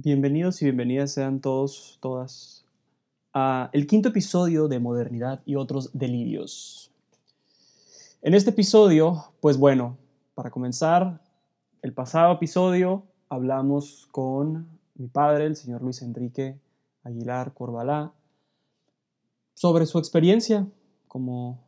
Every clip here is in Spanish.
Bienvenidos y bienvenidas sean todos, todas, a el quinto episodio de Modernidad y otros delirios. En este episodio, pues bueno, para comenzar, el pasado episodio hablamos con mi padre, el señor Luis Enrique Aguilar Corbalá, sobre su experiencia como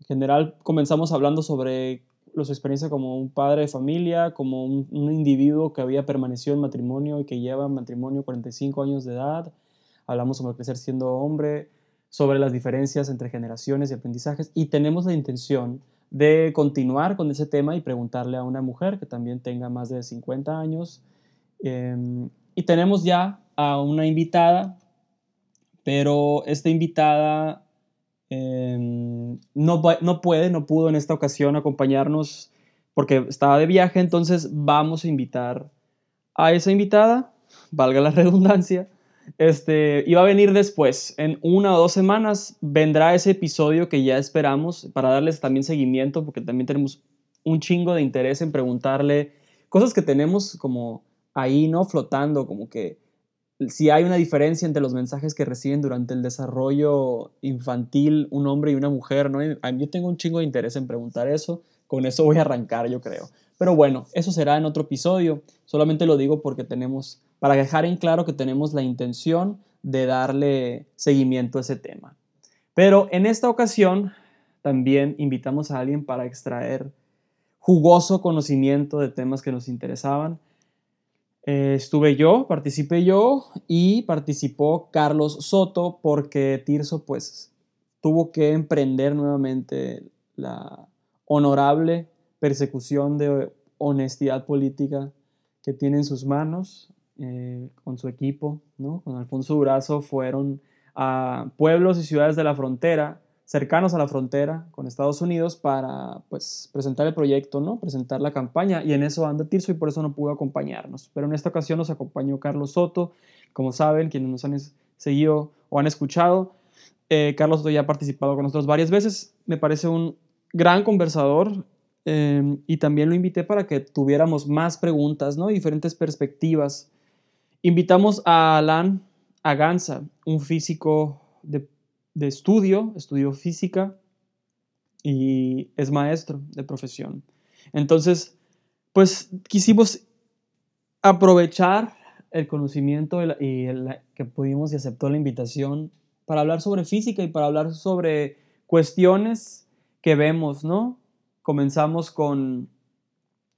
en general comenzamos hablando sobre su experiencia como un padre de familia, como un, individuo que había permanecido en matrimonio y que lleva en matrimonio 45 años de edad. Hablamos sobre crecer siendo hombre, sobre las diferencias entre generaciones y aprendizajes y tenemos la intención de continuar con ese tema y preguntarle a una mujer que también tenga más de 50 años. Em, y tenemos ya a una invitada, pero esta invitada Em, no, no puede, no pudo en esta ocasión acompañarnos porque estaba de viaje, entonces vamos a invitar a esa invitada, valga la redundancia, este, iba a venir después, en una o dos semanas vendrá ese episodio que ya esperamos para darles también seguimiento, porque también tenemos un chingo de interés en preguntarle cosas que tenemos como ahí, ¿no? Flotando, como que si hay una diferencia entre los mensajes que reciben durante el desarrollo infantil un hombre y una mujer, ¿no? Yo tengo un chingo de interés en preguntar eso, con eso voy a arrancar, yo creo. Pero bueno, eso será en otro episodio, solamente lo digo porque tenemos, para dejar en claro que tenemos la intención de darle seguimiento a ese tema. Pero en esta ocasión también invitamos a alguien para extraer jugoso conocimiento de temas que nos interesaban eh, estuve yo, participé yo y participó Carlos Soto porque Tirso pues tuvo que emprender nuevamente la honorable persecución de honestidad política que tiene en sus manos eh, con su equipo, ¿no? Con Alfonso Durazo fueron a pueblos y ciudades de la frontera cercanos a la frontera con Estados Unidos para pues, presentar el proyecto, ¿no? presentar la campaña y en eso anda Tirso y por eso no pudo acompañarnos. Pero en esta ocasión nos acompañó Carlos Soto, como saben, quienes nos han seguido o han escuchado. Eh, Carlos Soto ya ha participado con nosotros varias veces, me parece un gran conversador em, y también lo invité para que tuviéramos más preguntas, ¿no? diferentes perspectivas. Invitamos a Alan Aganza, un físico de de estudio, estudió física y es maestro de profesión. Entonces, pues quisimos aprovechar el conocimiento y que pudimos y aceptó la invitación para hablar sobre física y para hablar sobre cuestiones que vemos, ¿no? Comenzamos con,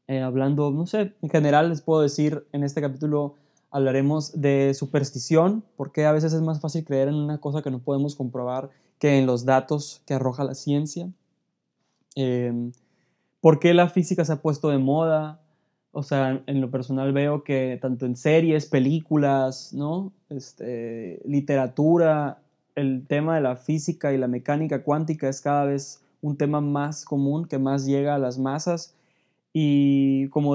eh, hablando, no sé, en general les puedo decir en este capítulo hablaremos de superstición, porque a veces es más fácil creer en una cosa que no podemos comprobar que en los datos que arroja la ciencia. Eh, ¿Por qué la física se ha puesto de moda? O sea, en lo personal veo que tanto en series, películas, ¿no? Este, literatura, el tema de la física y la mecánica cuántica es cada vez un tema más común, que más llega a las masas. Y como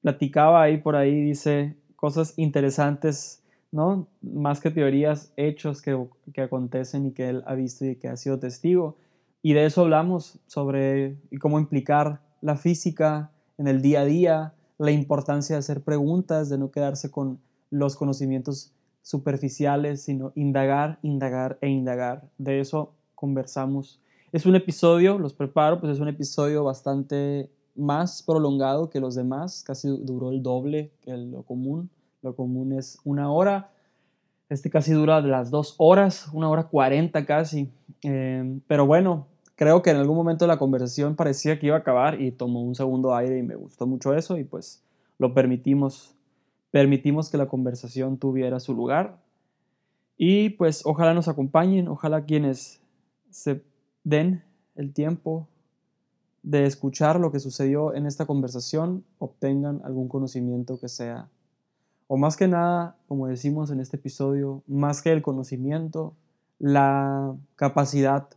platicaba ahí por ahí, dice cosas interesantes, ¿no? Más que teorías, hechos que, que acontecen y que él ha visto y que ha sido testigo. Y de eso hablamos, sobre cómo implicar la física en el día a día, la importancia de hacer preguntas, de no quedarse con los conocimientos superficiales, sino indagar, indagar e indagar. De eso conversamos. Es un episodio, los preparo, pues es un episodio bastante más prolongado que los demás, casi duró el doble que lo común. Lo común es una hora. Este casi dura las dos horas, una hora cuarenta casi. Em, pero bueno, creo que en algún momento la conversación parecía que iba a acabar y tomó un segundo aire y me gustó mucho eso y pues lo permitimos. Permitimos que la conversación tuviera su lugar. Y pues ojalá nos acompañen, ojalá quienes se den el tiempo de escuchar lo que sucedió en esta conversación obtengan algún conocimiento que sea, o más que nada, como decimos en este episodio, más que el conocimiento, la capacidad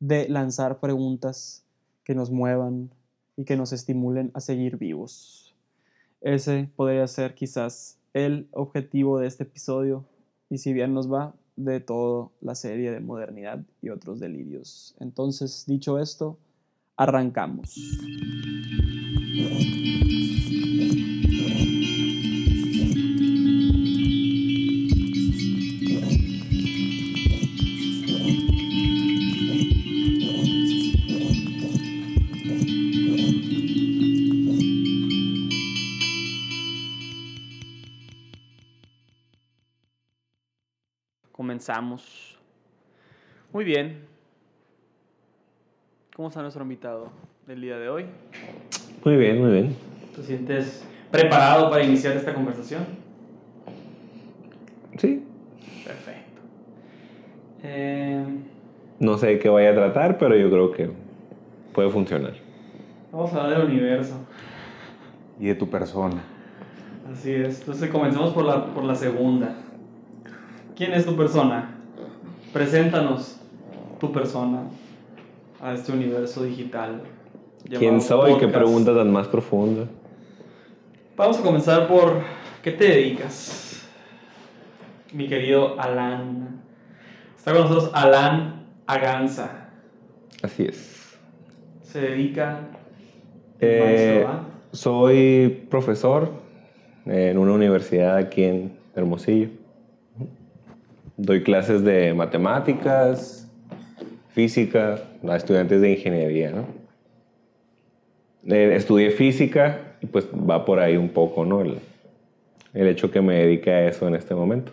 de lanzar preguntas que nos muevan y que nos estimulen a seguir vivos. Ese podría ser quizás el objetivo de este episodio y si bien nos va de toda la serie de modernidad y otros delirios. Entonces, dicho esto, Arrancamos. Comenzamos. Muy bien, ¿Cómo está nuestro invitado del día de hoy? Muy bien, muy bien. ¿Te sientes preparado para iniciar esta conversación? Sí. Perfecto. Eh, No sé de qué vaya a tratar, pero yo creo que puede funcionar. vamos a hablar del universo. y de tu persona. Así es. Entonces comencemos por la, por la segunda. ¿Quién es tu persona? Preséntanos tu persona a este universo digital. ¿Quién soy? ¿Qué pregunta tan más profunda? Vamos a comenzar por ¿qué te dedicas? Mi querido Alan. Está con nosotros Alan Aganza. Así es. Se dedica Eh, maestro, ¿va? soy profesor en una universidad aquí en Hermosillo. Doy clases de matemáticas, física a estudiantes de ingeniería. ¿no? Eh, estudié física y pues va por ahí un poco ¿no? el, el hecho que me dedique a eso en este momento.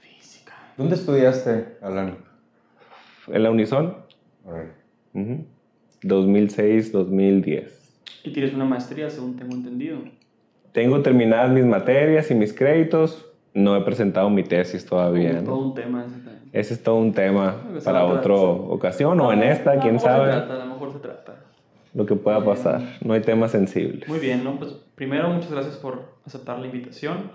Física. ¿Dónde estudiaste, Alan? En la Unison, ujú, 2006-2010. Y tienes una maestría, según tengo entendido. Tengo terminadas mis materias y mis créditos. No he presentado mi tesis todavía. Todo ¿no? un tema ese también. Ese es todo un tema para otra ocasión o en esta, quién Se sabe trata, a lo mejor se trata. lo que pueda pasar. No hay temas sensibles. Muy bien, ¿no? Pues primero, muchas gracias por aceptar la invitación.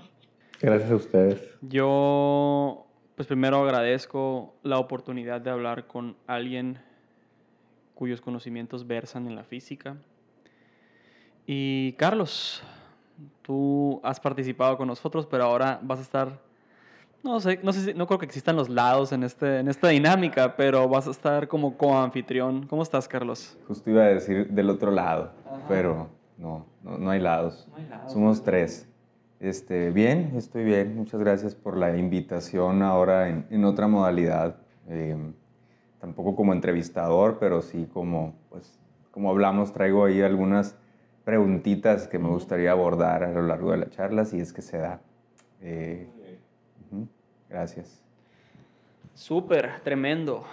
Gracias a ustedes. Yo, pues primero agradezco la oportunidad de hablar con alguien cuyos conocimientos versan en la física. Y Carlos, tú has participado con nosotros, pero ahora vas a estar, no sé, no sé si- no creo que existan los lados en, este, en esta dinámica, pero vas a estar como coanfitrión. ¿Cómo estás, Carlos? Justo iba a decir del otro lado, Ajá. pero no, no, no hay lados. No hay lados. Somos tres. Este, bien, estoy bien. Muchas gracias por la invitación ahora en, en otra modalidad. Eh, tampoco como entrevistador, pero sí como, pues, como hablamos, traigo ahí algunas preguntitas que me gustaría abordar a lo largo de la charla, si es que se da. Eh, Gracias. Súper, tremendo,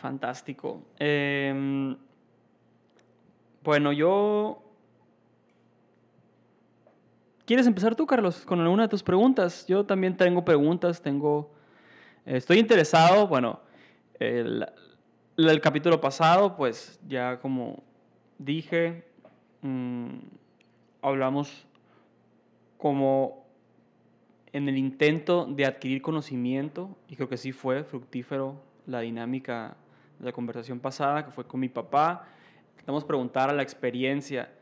fantástico. Em, bueno, yo... ¿Quieres empezar tú, Carlos, con alguna de tus preguntas? Yo también tengo preguntas, tengo... eh, Estoy interesado, bueno, el, capítulo pasado, pues ya como dije, mm, hablamos como en el intento de adquirir conocimiento, y creo que sí fue fructífero la dinámica de la conversación pasada, que fue con mi papá, vamos a preguntar a la experiencia,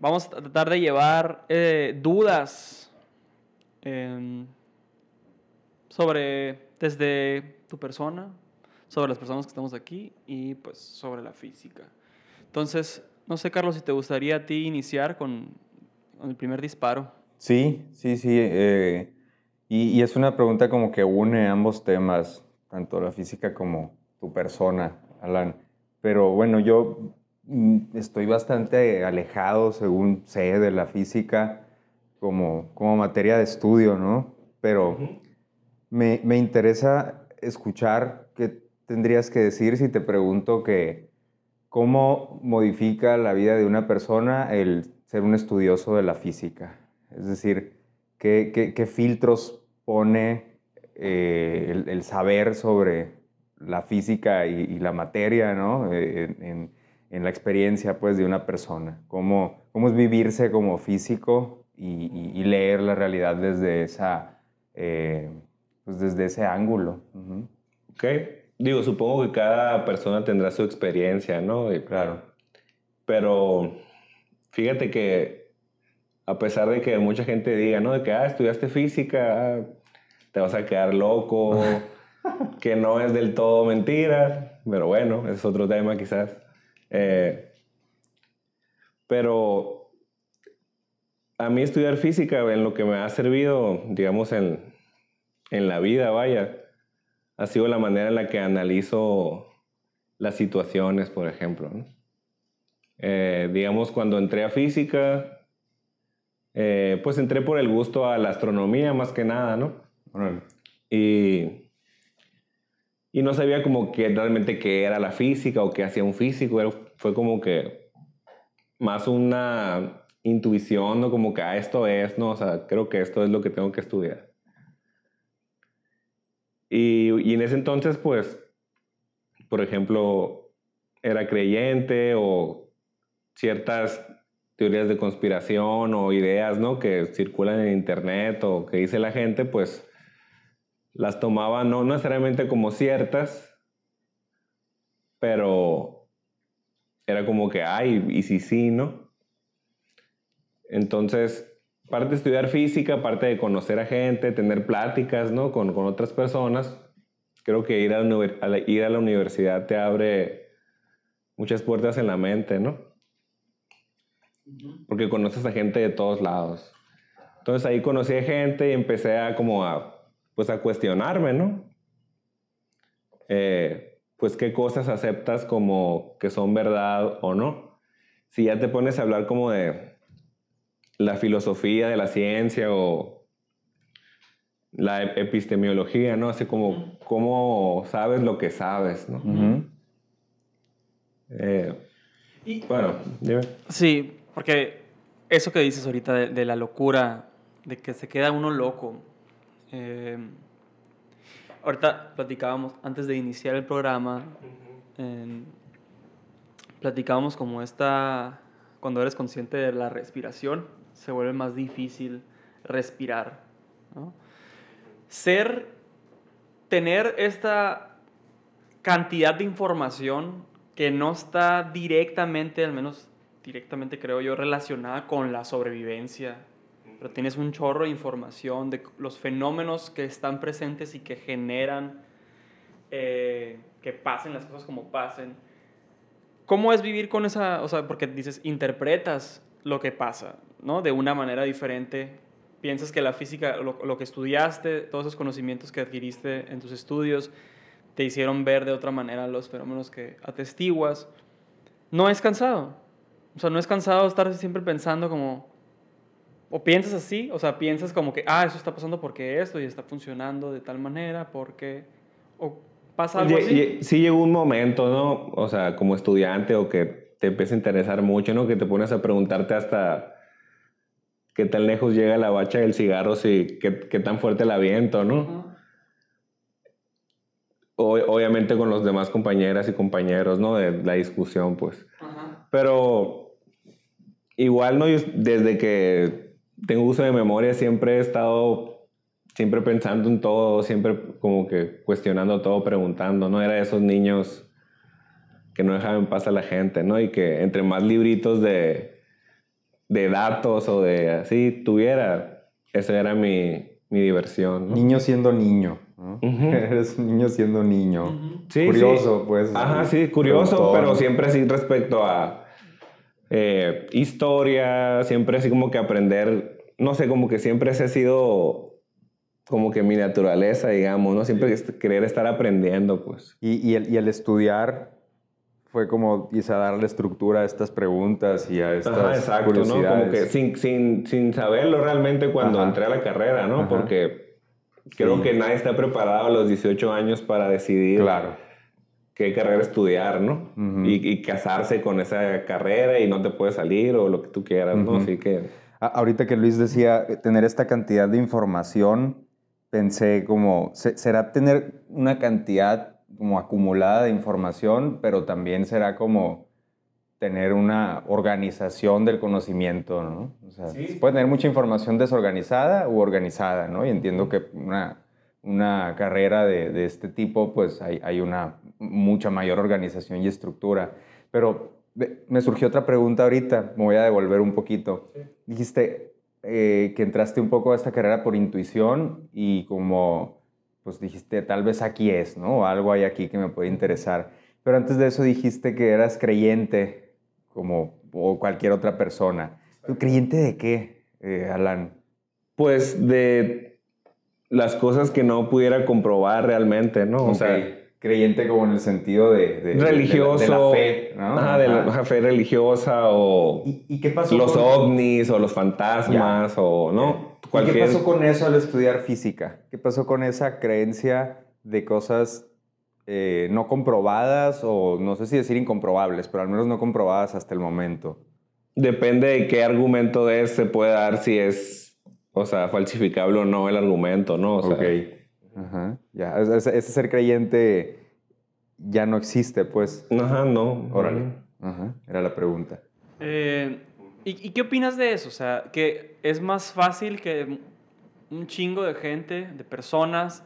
vamos a tratar de llevar eh, dudas em, sobre, desde tu persona, sobre las personas que estamos aquí y pues sobre la física. Entonces, no sé, Carlos, si te gustaría a ti iniciar con, el primer disparo. Sí, sí, sí. eh, y, y es una pregunta como que une ambos temas, tanto la física como tu persona, Alan. Pero bueno, yo mm, estoy bastante alejado, según sé, de la física como, como materia de estudio, ¿no? Pero me, me interesa escuchar qué tendrías que decir si te pregunto que cómo modifica la vida de una persona el ser un estudioso de la física. Es decir, qué, qué- qué filtros pone eh, el, el saber sobre la física y, y la materia, ¿no? Eh, en, en- en la experiencia, pues, de una persona. Cómo, cómo es vivirse como físico y, y- y leer la realidad desde esa, eh, pues, desde ese ángulo. Ujú. Ok. Digo, supongo que cada persona tendrá su experiencia, ¿no? Y- Claro. Pero fíjate que a pesar de que mucha gente diga, ¿no? De que, ah, estudiaste física, ah, te vas a quedar loco, que no es del todo mentira, pero bueno, ese es otro tema quizás. Eh, pero a mí estudiar física en lo que me ha servido, digamos, en, en la vida, vaya, ha sido la manera en la que analizo las situaciones, por ejemplo. ¿no? Eh, digamos, cuando entré a física, eh, pues entré por el gusto a la astronomía más que nada, ¿no? Y, y no sabía como que realmente qué era la física o qué hacía un físico. Era- fue como que más una intuición, ¿no? Como que, ah, esto es, ¿no? O sea, creo que esto es lo que tengo que estudiar. Y, y en ese entonces, pues, por ejemplo, era creyente o ciertas teorías de conspiración o ideas, ¿no? Que circulan en internet o que dice la gente, pues las tomaba no necesariamente como ciertas, pero era como que, ay, y si sí, ¿no? Entonces, parte de estudiar física, parte de conocer a gente, tener pláticas, ¿no? Con, con otras personas, creo que ir a, la, ir a la universidad te abre muchas puertas en la mente, ¿no? Porque conoces a gente de todos lados. Entonces ahí conocí a gente y empecé a como a, pues a cuestionarme, ¿no? Eh, pues qué cosas aceptas como que son verdad o no. Si ya te pones a hablar como de la filosofía de la ciencia o la ep- epistemología, ¿no? Así como cómo sabes lo que sabes, ¿no? Eh, Y, bueno, dime. Sí, porque eso que dices ahorita de, de la locura, de que se queda uno loco. eh, ahorita platicábamos, antes de iniciar el programa, platicábamos como esta, cuando eres consciente de la respiración, se vuelve más difícil respirar. ¿no? Ser, tener esta cantidad de información que no está directamente, al menos directamente creo yo, relacionada con la sobrevivencia. Pero tienes un chorro de información de los fenómenos que están presentes y que generan eh, que pasen las cosas como pasen. ¿Cómo es vivir con esa, o sea, porque dices, interpretas lo que pasa, ¿no? De una manera diferente. Piensas que la física, lo, lo que estudiaste, todos esos conocimientos que adquiriste en tus estudios, te hicieron ver de otra manera los fenómenos que atestiguas. No es cansado. O sea, no es cansado estar siempre pensando como... O piensas así, o sea, piensas como que, ah, eso está pasando porque esto y está funcionando de tal manera, porque... O pasa algo así. lle- Sí llegó un momento, ¿no? O sea, como estudiante o que te empieza a interesar mucho, ¿no? Que te pones a preguntarte hasta qué tan lejos llega la bacha del cigarro, si, qué, qué tan fuerte la viento, ¿no? O- obviamente con los demás compañeras y compañeros, ¿no? De la discusión, pues. Ajá. Pero igual, ¿no? Yo desde que tengo uso de memoria siempre he estado, siempre pensando en todo, siempre como que cuestionando todo, preguntando, ¿no? Era de esos niños que no dejaban en paz a la gente, ¿no? Y que entre más libritos de, de datos o de así tuviera, esa era mi, mi diversión, ¿no? Niño siendo niño. Eres un niño siendo niño. Sí, Curioso, sí. pues. Ajá, sí, curioso, pero siempre así respecto a eh, historia, siempre así como que aprender, no sé, como que siempre ese ha sido como que mi naturaleza, digamos, ¿no? Siempre querer estar aprendiendo, pues. Y, y el, y el estudiar fue como quizá darle estructura a estas preguntas y a estas Ajá, exacto, ¿no? curiosidades. Como que sin, sin, sin saberlo realmente cuando Ajá. entré a la carrera, ¿no? Ajá. Porque creo Sí. que nadie está preparado a los 18 años para decidir Claro. Qué carrera estudiar, ¿no? Ujú. y, y casarse con esa carrera y no te puedes salir o lo que tú quieras, ¿no? Ujú. Así que... A- Ahorita que Luis decía eh, tener esta cantidad de información, pensé como, se- será tener una cantidad como acumulada de información, pero también será como tener una organización del conocimiento, ¿no? O sea, Sí. se puede tener mucha información desorganizada u organizada, ¿no? Y entiendo que una, una carrera de, de este tipo, pues hay, hay una mucha mayor organización y estructura. Pero me surgió otra pregunta ahorita, me voy a devolver un poquito. Dijiste eh, que entraste un poco a esta carrera por intuición y como, pues dijiste, tal vez aquí es, ¿no? O algo hay aquí que me puede interesar. Pero antes de eso dijiste que eras creyente, como o cualquier otra persona. ¿Tú creyente de qué, eh, Alan? Pues de las cosas que no pudiera comprobar realmente, ¿no? O Ok. sea, creyente como en el sentido de, de- religioso. de la, de la fe, ¿no? Ajá, de la ajá, fe religiosa o ¿Y, y qué pasó? los con- ovnis o los fantasmas o, ¿no? cualquier... ¿Qué pasó con eso al estudiar física? ¿Qué pasó con esa creencia de cosas eh, no comprobadas o no sé si decir incomprobables, pero al menos no comprobadas hasta el momento? Depende de qué argumento de se puede dar si es, o sea, falsificable o no el argumento, ¿no? O sea, ok. Ajá. Ya, ese, ese ser creyente ya no existe, pues. Ajá, no. Órale. Ajá. Era la pregunta. Eh, ¿y, ¿Y qué opinas de eso? O sea, que es más fácil que un chingo de gente, de personas,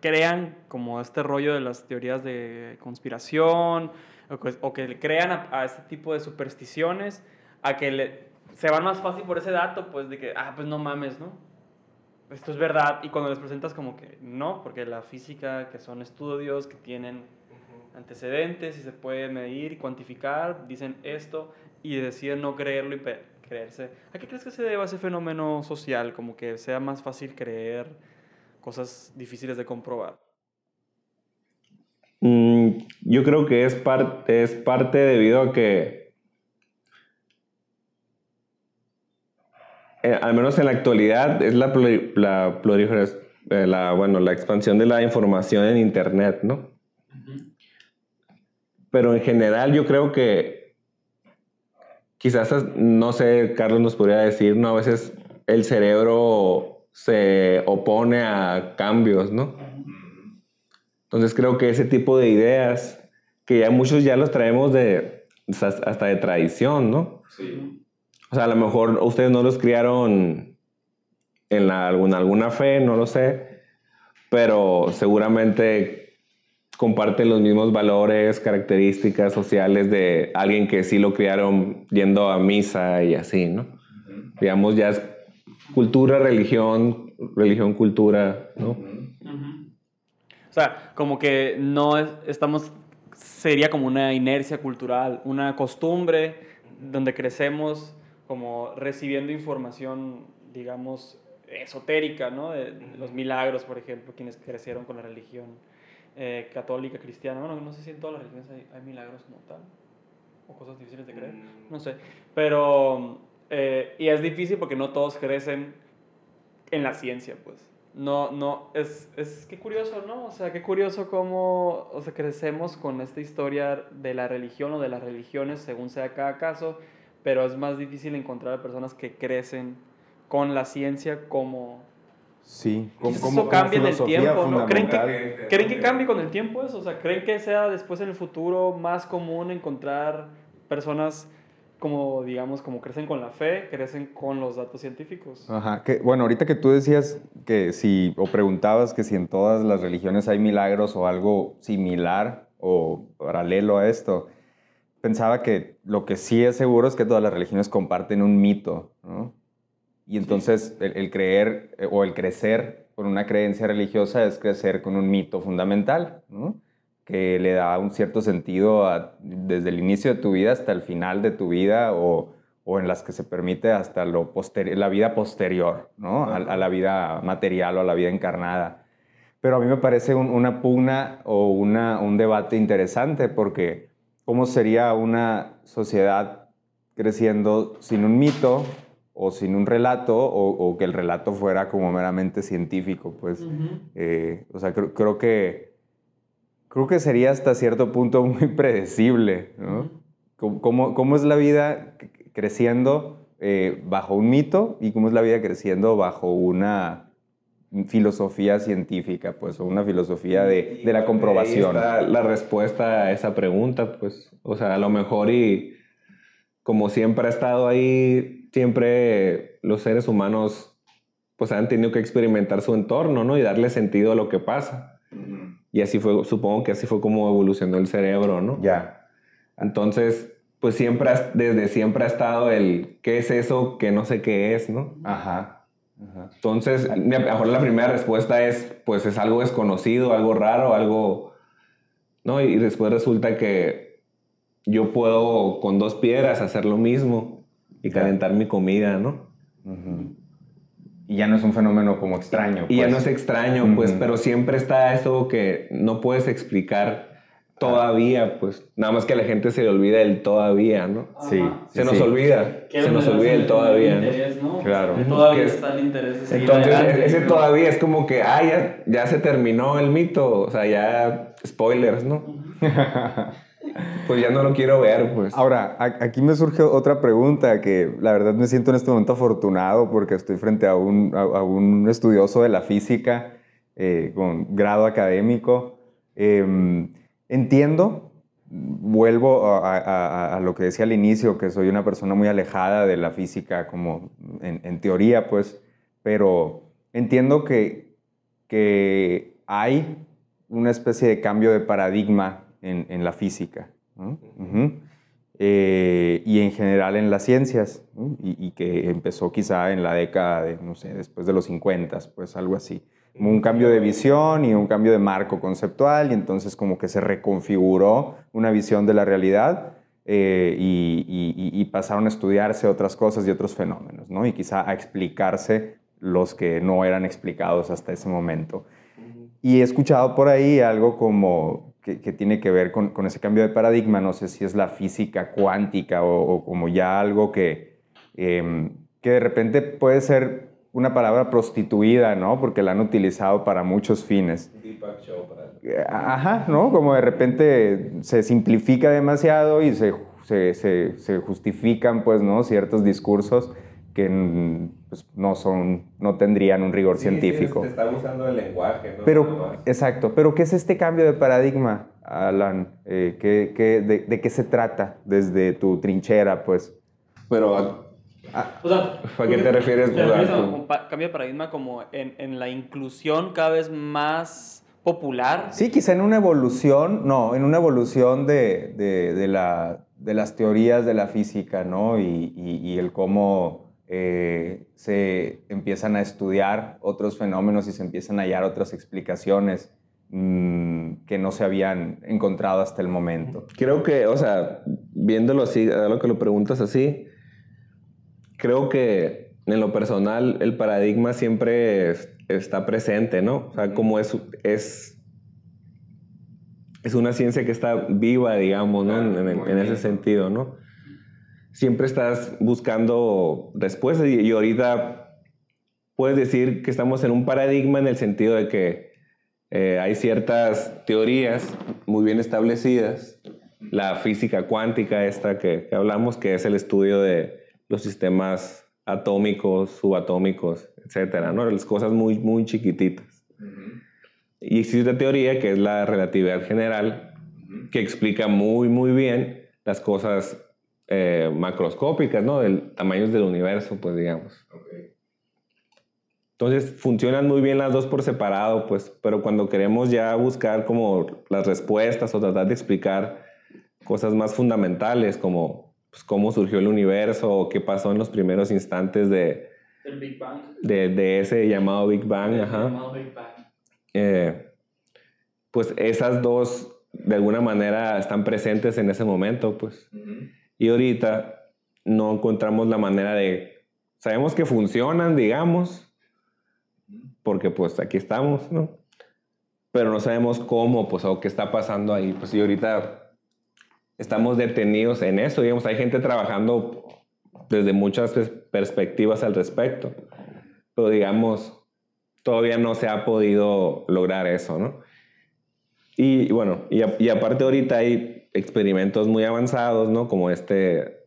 crean como este rollo de las teorías de conspiración o que, o que le crean a, a este tipo de supersticiones a que le, se van más fácil por ese dato, pues de que, ah, pues no mames, ¿no? Esto es verdad. Y cuando les presentas como que no, porque la física, que son estudios que tienen antecedentes y se puede medir y cuantificar, dicen esto y deciden no creerlo y creerse. ¿A qué crees que se deba ese fenómeno social? Como que sea más fácil creer cosas difíciles de comprobar. Mm, yo creo que es, parte es parte debido a que, eh, al menos en la actualidad, es la, pluri- la, eh, la, bueno, la expansión de la información en Internet, ¿no? Pero en general yo creo que quizás, no sé, Carlos nos podría decir, ¿no? A veces el cerebro se opone a cambios, ¿no? Entonces creo que ese tipo de ideas, que ya muchos ya los traemos de, hasta de tradición, ¿no? Sí. O sea, a lo mejor ustedes no los criaron en la, alguna, alguna fe, no lo sé, pero seguramente comparten los mismos valores, características sociales de alguien que sí lo criaron yendo a misa y así, ¿no? Digamos, ya es cultura, religión, religión, cultura, ¿no? O sea, como que no es- estamos, sería como una inercia cultural, una costumbre donde crecemos como recibiendo información, digamos, esotérica, ¿no? De, de los milagros, por ejemplo, quienes crecieron con la religión eh, católica, cristiana. Bueno, no sé si en todas las religiones hay, hay milagros como tal, o cosas difíciles de creer, no sé. Pero, eh, y es difícil porque no todos crecen en la ciencia, pues. No, no, es, es qué curioso, ¿no? O sea, qué curioso cómo, o sea, crecemos con esta historia de la religión o de las religiones, según sea cada caso, pero es más difícil encontrar personas que crecen con la ciencia como... Sí. Como- eso como cambie en el tiempo, ¿no? ¿Creen que. ¿Creen que cambie con el tiempo eso? O sea, ¿creen que sea después en el futuro más común encontrar personas como, digamos, como crecen con la fe, crecen con los datos científicos? Ajá, que, bueno, ahorita que tú decías que si, o preguntabas que si en todas las religiones hay milagros o algo similar o paralelo a esto, pensaba que lo que sí es seguro es que todas las religiones comparten un mito, ¿no? Y entonces el, el creer eh, o el crecer con una creencia religiosa es crecer con un mito fundamental, ¿no? que le da un cierto sentido a- desde el inicio de tu vida hasta el final de tu vida o, o en las que se permite hasta lo la vida posterior, ¿no? A, a la vida material o a la vida encarnada. Pero a mí me parece un- una pugna o una, un debate interesante porque ¿cómo sería una sociedad creciendo sin un mito o sin un relato o, o que el relato fuera como meramente científico? Pues, eh, o sea, creo, creo que creo que sería hasta cierto punto muy predecible, ¿no? ¿Cómo, cómo, cómo es la vida creciendo eh, bajo un mito y cómo es la vida creciendo bajo una filosofía científica, pues, o una filosofía de, de la Ahí comprobación? está la respuesta a esa pregunta, pues, o sea, a lo mejor y como siempre ha estado ahí, siempre los seres humanos pues han tenido que experimentar su entorno, ¿no? Y darle sentido a lo que pasa. Y así fue, supongo que así fue como evolucionó el cerebro, ¿no? Ya. Entonces, pues siempre, desde siempre ha estado el, ¿qué es eso que no sé qué es, ¿no? Ajá. Ajá. Entonces, a lo mejor la primera respuesta es, pues es algo desconocido, algo raro, algo, ¿no? Y después resulta que yo puedo con dos piedras hacer lo mismo y calentar mi comida, ¿no? Y ya no es un fenómeno como extraño. Y ya pues. no es extraño, pues, pero siempre está eso que no puedes explicar todavía, pues. Nada más que a la gente se le olvida el todavía, ¿no? Sí. Se nos olvida. Se nos olvida el todavía, ¿no? Claro. Todavía Que- está el interés de seguir Entonces, adelante, ese ¿no? todavía es como que, ah, ya, ya se terminó el mito. O sea, ya, spoilers, ¿no? Pues ya no lo quiero ver, pues. Ahora, aquí me surge otra pregunta que la verdad me siento en este momento afortunado porque estoy frente a un, a, a un estudioso de la física eh, con grado académico. Em, entiendo, vuelvo a, a- a- lo que decía al inicio, que soy una persona muy alejada de la física como en, en teoría, pues, pero entiendo que, que hay una especie de cambio de paradigma en, en la física. ¿no? Ujú. Eh, y en general en las ciencias, ¿no? y, y que empezó quizá en la década de, no sé, después de los 50, pues algo así. Un cambio de visión y un cambio de marco conceptual, y entonces como que se reconfiguró una visión de la realidad eh, y, y- pasaron a estudiarse otras cosas y otros fenómenos, ¿no? Y quizá a explicarse los que no eran explicados hasta ese momento. Y he escuchado por ahí algo como que, tiene que ver con, ese cambio de paradigma, no sé si es la física cuántica o, como ya algo que, em, que de repente puede ser una palabra prostituida, ¿no? Porque la han utilizado para muchos fines. Eh, Ajá, ¿no? Como de repente se simplifica demasiado y se, se, se- se justifican, pues, ¿no? Ciertos discursos que pues, no son, no tendrían un rigor científico. se está usando el lenguaje, ¿no? Pero, exacto, pero ¿qué es este cambio de paradigma, Alan? Eh, ¿qué- qué- de, de qué se trata desde tu trinchera, pues? Pero, ¿a, O sea, ¿a qué te refieres? ¿Te refieres a Eduardo? un pa- cambio de paradigma como en, en la inclusión cada vez más popular? Sí, quizá en una evolución, no, en una evolución de, de- de la- de las teorías de la física, ¿no? Y, y- y el cómo eh, se empiezan a estudiar otros fenómenos y se empiezan a hallar otras explicaciones mm, que no se habían encontrado hasta el momento. Creo que, o sea, viéndolo así, a lo que lo preguntas así, creo que en lo personal el paradigma siempre es- está presente, ¿no? O sea, como es, es, es una ciencia que está viva, digamos, ¿no? En, en- en ese sentido, ¿no? Siempre estás buscando respuestas y, y ahorita puedes decir que estamos en un paradigma en el sentido de que eh, hay ciertas teorías muy bien establecidas. La física cuántica, esta que, que hablamos, que es el estudio de los sistemas atómicos, subatómicos, etcétera, ¿no? Las cosas muy, muy chiquititas. Y existe otra teoría que es la relatividad general, que explica muy, muy bien las cosas eh, macroscópicas, ¿no? Del tamaños del universo, pues digamos. Entonces funcionan muy bien las dos por separado, pues, pero cuando queremos ya buscar como las respuestas o tratar de explicar cosas más fundamentales como pues, cómo surgió el universo o qué pasó en los primeros instantes de, El Big Bang. de, de ese llamado Big Bang, ajá. llamado Big Bang. Eh, pues esas dos de alguna manera están presentes en ese momento, pues. Y ahorita no encontramos la manera de... Sabemos que funcionan, digamos, porque pues aquí estamos, ¿no? Pero no sabemos cómo, pues, o qué está pasando ahí. Pues y ahorita estamos detenidos en eso, digamos, hay gente trabajando desde muchas pers- perspectivas al respecto, pero digamos, todavía no se ha podido lograr eso, ¿no? Y, bueno, y, a- y aparte ahorita hay experimentos muy avanzados, ¿no? Como este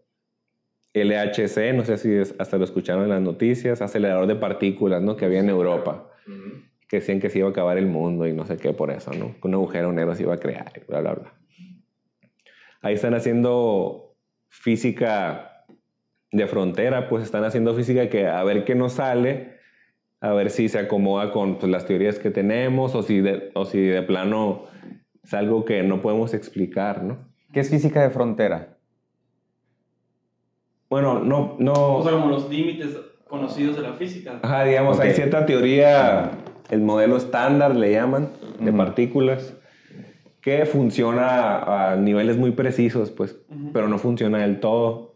LHC, no sé si es- hasta lo escucharon en las noticias, acelerador de partículas, ¿no? Que había en Europa, que decían que se iba a acabar el mundo y no sé qué por eso, ¿no? Que un agujero negro se iba a crear y bla, bla, bla. Ahí están haciendo física de frontera, pues están haciendo física que a ver qué nos sale, a ver si se acomoda con pues, las teorías que tenemos o si, de, o si de plano es algo que no podemos explicar, ¿no? ¿Qué es física de frontera? Bueno, no, no... O sea, como los límites conocidos de la física. Ajá, digamos, hay Ok. cierta teoría, el modelo estándar le llaman, de Ujú. partículas, que funciona a niveles muy precisos, pues, pero no funciona del todo.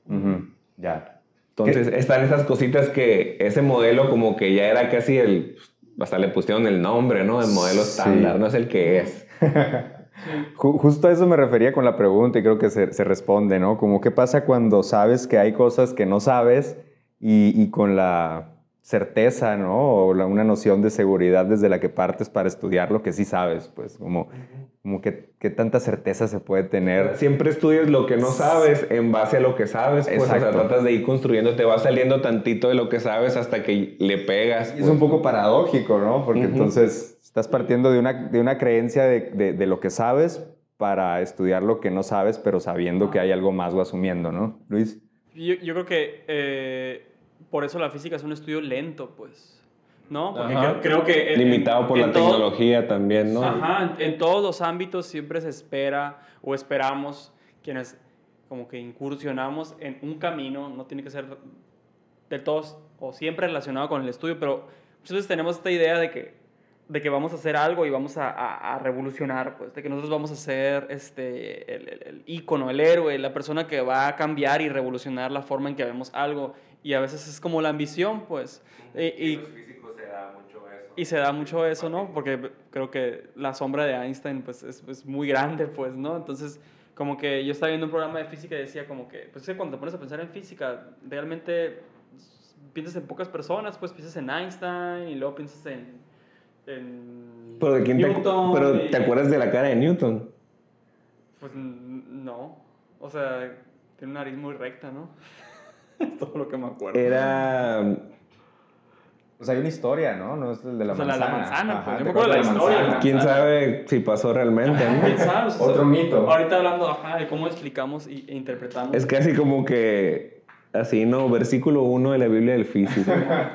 Ya. Entonces, están esas cositas que ese modelo como que ya era casi el, hasta le pusieron el nombre, ¿no? El modelo Sí. estándar, no es el que es. Ju- Justo a eso me refería con la pregunta y creo que se, se responde, ¿no? Como qué pasa cuando sabes que hay cosas que no sabes y, y con la certeza, ¿no? O la- una noción de seguridad desde la que partes para estudiar lo que sí sabes, pues como, como que, qué tanta certeza se puede tener. Siempre estudias lo que no sabes en base a lo que sabes. Pues, o sea, Exacto. tratas de ir construyendo, te va saliendo tantito de lo que sabes hasta que le pegas. Y es pues. un poco paradójico, ¿no? Porque entonces estás partiendo de una, de una creencia de, de- de lo que sabes para estudiar lo que no sabes, pero sabiendo que hay algo más o asumiendo, ¿no? Luis. Yo, yo creo que eh, por eso la física es un estudio lento, pues. ¿No? Porque creo, creo que. en- Limitado por en la todo- tecnología también, ¿no? Ajá, en, en todos los ámbitos siempre se espera o esperamos quienes como que incursionamos en un camino, no tiene que ser de todos o siempre relacionado con el estudio, pero muchas veces tenemos esta idea de que, de que vamos a hacer algo y vamos a, a- a revolucionar, pues, de que nosotros vamos a ser este, el, el, el ícono, el héroe, la persona que va a cambiar y revolucionar la forma en que vemos algo. Y a veces es como la ambición, pues. Y, y- y se da mucho eso, ¿no? Porque creo que la sombra de Einstein pues, es, es muy grande, pues, ¿no? Entonces, como que yo estaba viendo un programa de física y decía como que, pues, es que cuando te pones a pensar en física, realmente piensas en pocas personas, pues, piensas en Einstein y luego piensas en... en Pero, ¿de quién te, Newton pero y- ¿te acuerdas de la cara de Newton? Pues, n- no. O sea, tiene una nariz muy recta, ¿no? Es todo lo que me acuerdo. Era... Pues hay una historia, ¿no? No es el de la O sea, la- manzana. la manzana, Ajá, pues, yo ¿te me acuerdo de la acuerdas historia, ¿Quién Manzana. sabe si pasó realmente? ¿no? ¿Quién sabe? O sea, Otro mito. Ahorita hablando ajá, de cómo explicamos y- e interpretamos. Es casi como que... Así, ¿no? Versículo 1 de la Biblia del físico.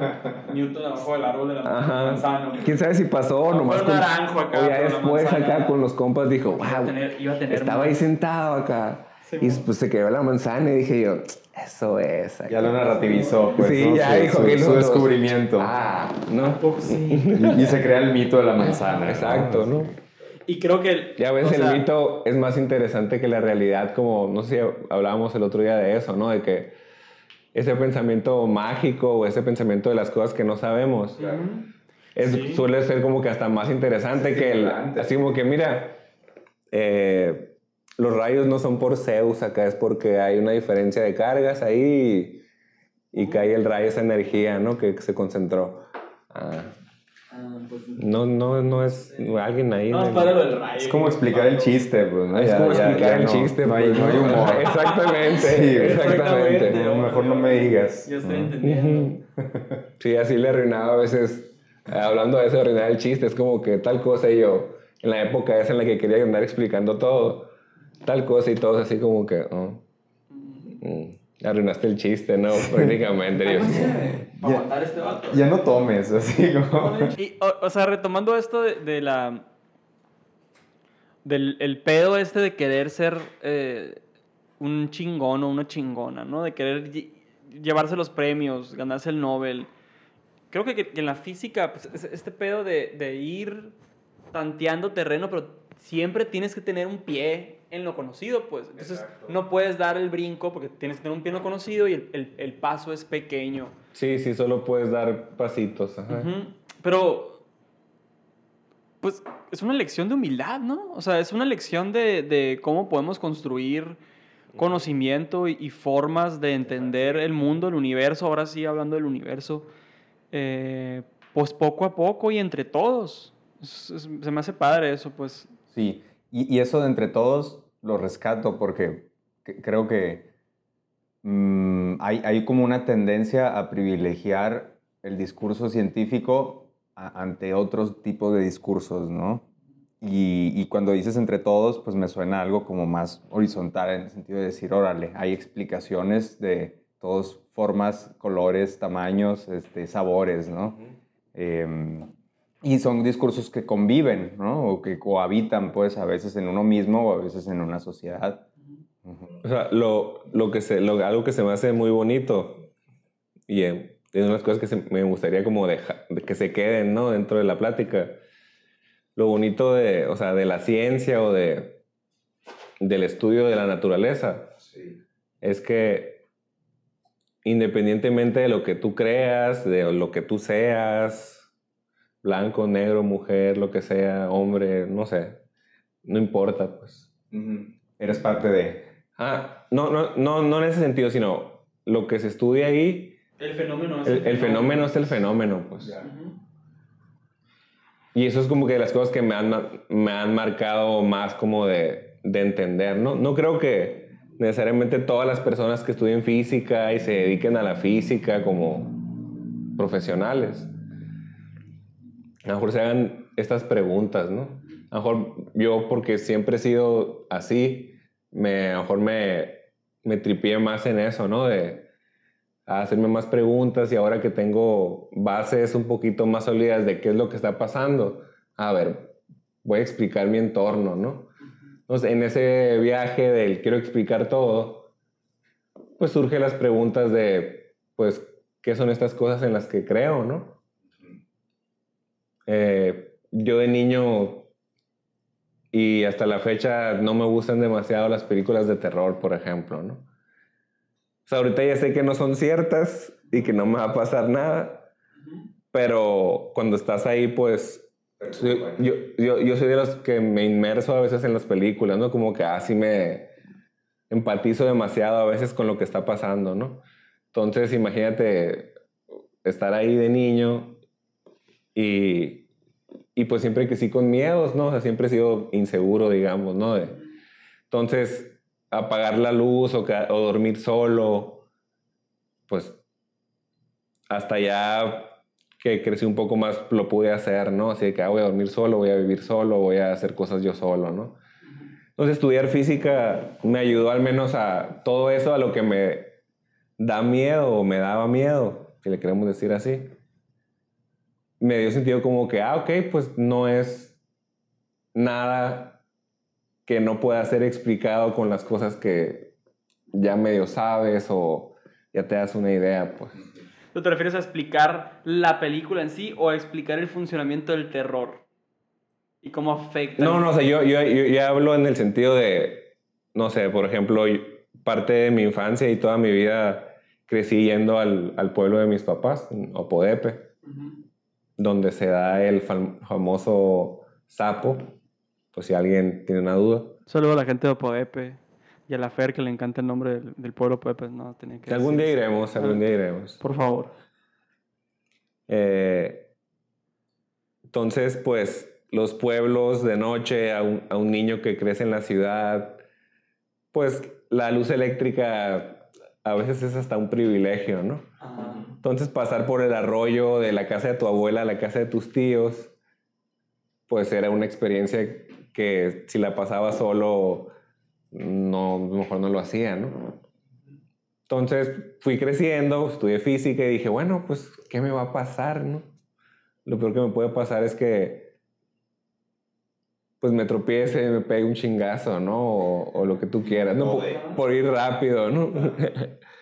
Newton abajo del árbol de la Ajá. manzana. ¿Quién sabe si pasó o No, nomás fue naranjo acá, O ya la después manzana- acá con los compas dijo, Iba a wow, tener, iba a tener estaba más. ahí sentado acá. Sí, y pues se quedó la manzana y dije yo, eso es. acá". Ya lo narrativizó, pues. sí, ¿no? ya Su- dijo su, que su descubrimiento. Ah, ¿no? Poco sí. Y, y se crea el mito de la manzana. Exacto, ¿no? Y creo que... Ya ves, o sea, el mito es más interesante que la realidad, como, no sé si hablábamos el otro día de eso, ¿no? De que ese pensamiento mágico o ese pensamiento de las cosas que no sabemos, ujú. es, Sí. suele ser como que hasta más interesante que el... Así como que, mira, eh, los rayos no son por Zeus, acá es porque hay una diferencia de cargas ahí y, y cae el rayo, esa energía, ¿no? Que, que se concentró. Ah, Ah, pues, no, no, no es alguien ahí. no, es padre lo del rayo. Es como explicar el chiste, pues, ¿no? Es Ya- como ya- explicar ya el no- chiste. No hay, pues, no hay humor. Exactamente. Sí, exactamente. exactamente. No, mejor no me digas. Yo estoy entendiendo. Sí, así le arruinaba a veces, hablando de eso, de arruinar el chiste, es como que tal cosa y yo, en la época esa en la que quería andar explicando todo, tal cosa y todos así como que, oh, mm, arruinaste el chiste, ¿no? Prácticamente. y yo, Para matar a este vato. Ya no tomes, así como... Y, o, o sea, retomando esto de, de la. del el pedo este de querer ser eh, un chingón o una chingona, ¿no? De querer lle- llevarse los premios, ganarse el Nobel. Creo que, que en la física, pues, es- este pedo de, de ir tanteando terreno, pero siempre tienes que tener un pie en lo conocido, pues. Entonces, no puedes dar el brinco porque tienes que tener un pie en lo conocido y el, el- el paso es pequeño. Sí, sí, solo puedes dar pasitos. Ajá. Ujú. Pero, pues, es una lección de humildad, ¿no? O sea, es una lección de, de cómo podemos construir conocimiento y, y formas de entender el mundo, el universo, ahora sí hablando del universo, eh, pues poco a poco y entre todos. Es- es- se me hace padre eso, pues. Sí, y, y eso de entre todos lo rescato porque que- creo que mm, hay, hay como una tendencia a privilegiar el discurso científico a- ante otros tipos de discursos, ¿no? Y, y cuando dices entre todos, pues me suena algo como más horizontal en el sentido de decir, órale, hay explicaciones de todas formas, colores, tamaños, este, sabores, ¿no? Em, y son discursos que conviven, ¿no? O que cohabitan, pues, a veces en uno mismo o a veces en una sociedad. O sea, lo, lo que se, lo, algo que se me hace muy bonito y eh, es una de las cosas que se- me gustaría como dejar, que se queden, ¿no? Dentro de la plática. Lo bonito de, o sea, de la ciencia o de, del estudio de la naturaleza es que independientemente de lo que tú creas, de lo que tú seas, blanco, negro, mujer, lo que sea, hombre, no sé, no importa, pues. Eres parte de... Ah, no, no, no, no en ese sentido, sino lo que se estudia ahí, El fenómeno es el, el fenómeno. es el fenómeno, pues. Y eso es como que las cosas que me han, me han marcado más como de, de entender, ¿no? No creo que necesariamente todas las personas que estudien física y se dediquen a la física como profesionales, a lo mejor se hagan estas preguntas, ¿no? A lo mejor yo, porque siempre he sido así, a lo mejor me, me tripié más en eso, ¿no? De hacerme más preguntas y ahora que tengo bases un poquito más sólidas de qué es lo que está pasando, a ver, voy a explicar mi entorno, ¿no? Entonces, en ese viaje del quiero explicar todo, pues surgen las preguntas de, pues, ¿qué son estas cosas en las que creo, no? Eh, yo de niño y hasta la fecha no me gustan demasiado las películas de terror, por ejemplo, ¿no? O sea, ahorita ya sé que no son ciertas y que no me va a pasar nada, pero cuando estás ahí, pues yo, yo, yo soy de los que me inmerso a veces en las películas, ¿no? Como que así me empatizo demasiado a veces con lo que está pasando, ¿no? Entonces, imagínate estar ahí de niño y, y pues siempre que con miedos, ¿no? O sea, siempre he sido inseguro, digamos, ¿no? Entonces, apagar la luz o, dormir solo, pues hasta ya que crecí un poco más lo pude hacer, ¿no? Así que ah, voy a dormir solo, voy a vivir solo, voy a hacer cosas yo solo, ¿no? Entonces estudiar física me ayudó al menos a todo eso, a lo que me da miedo o me daba miedo, si le queremos decir así. Me dio sentido como que, ah, ok, pues no es nada que no pueda ser explicado con las cosas que ya medio sabes o ya te das una idea, pues. ¿Tú te refieres a explicar la película en sí o a explicar el funcionamiento del terror? ¿Y cómo afecta? No, no, o sea, yo, yo, yo, yo hablo en el sentido de, no sé, por ejemplo, parte de mi infancia y toda mi vida crecí yendo al, al pueblo de mis papás, en Opodepe, Ujú. Donde se da el fam- famoso sapo, pues si alguien tiene una duda. Saludo a la gente de Opoepe y a la Fer que le encanta el nombre del, del pueblo Opoepe. No, tenía que algún día iremos, algún día iremos. Por favor. Eh, entonces, pues, los pueblos de noche, a un, a un niño que crece en la ciudad, pues la luz eléctrica a veces es hasta un privilegio, ¿no? Entonces, pasar por el arroyo de la casa de tu abuela a la casa de tus tíos, pues era una experiencia que si la pasaba solo, no, mejor no lo hacía, ¿no? Entonces fui creciendo, estudié física y dije, bueno, pues, ¿qué me va a pasar, no? Lo peor que me puede pasar es que, pues, me tropiece, me pegue un chingazo, ¿no? O, o lo que tú quieras, ¿no? Por, por ir rápido, ¿no?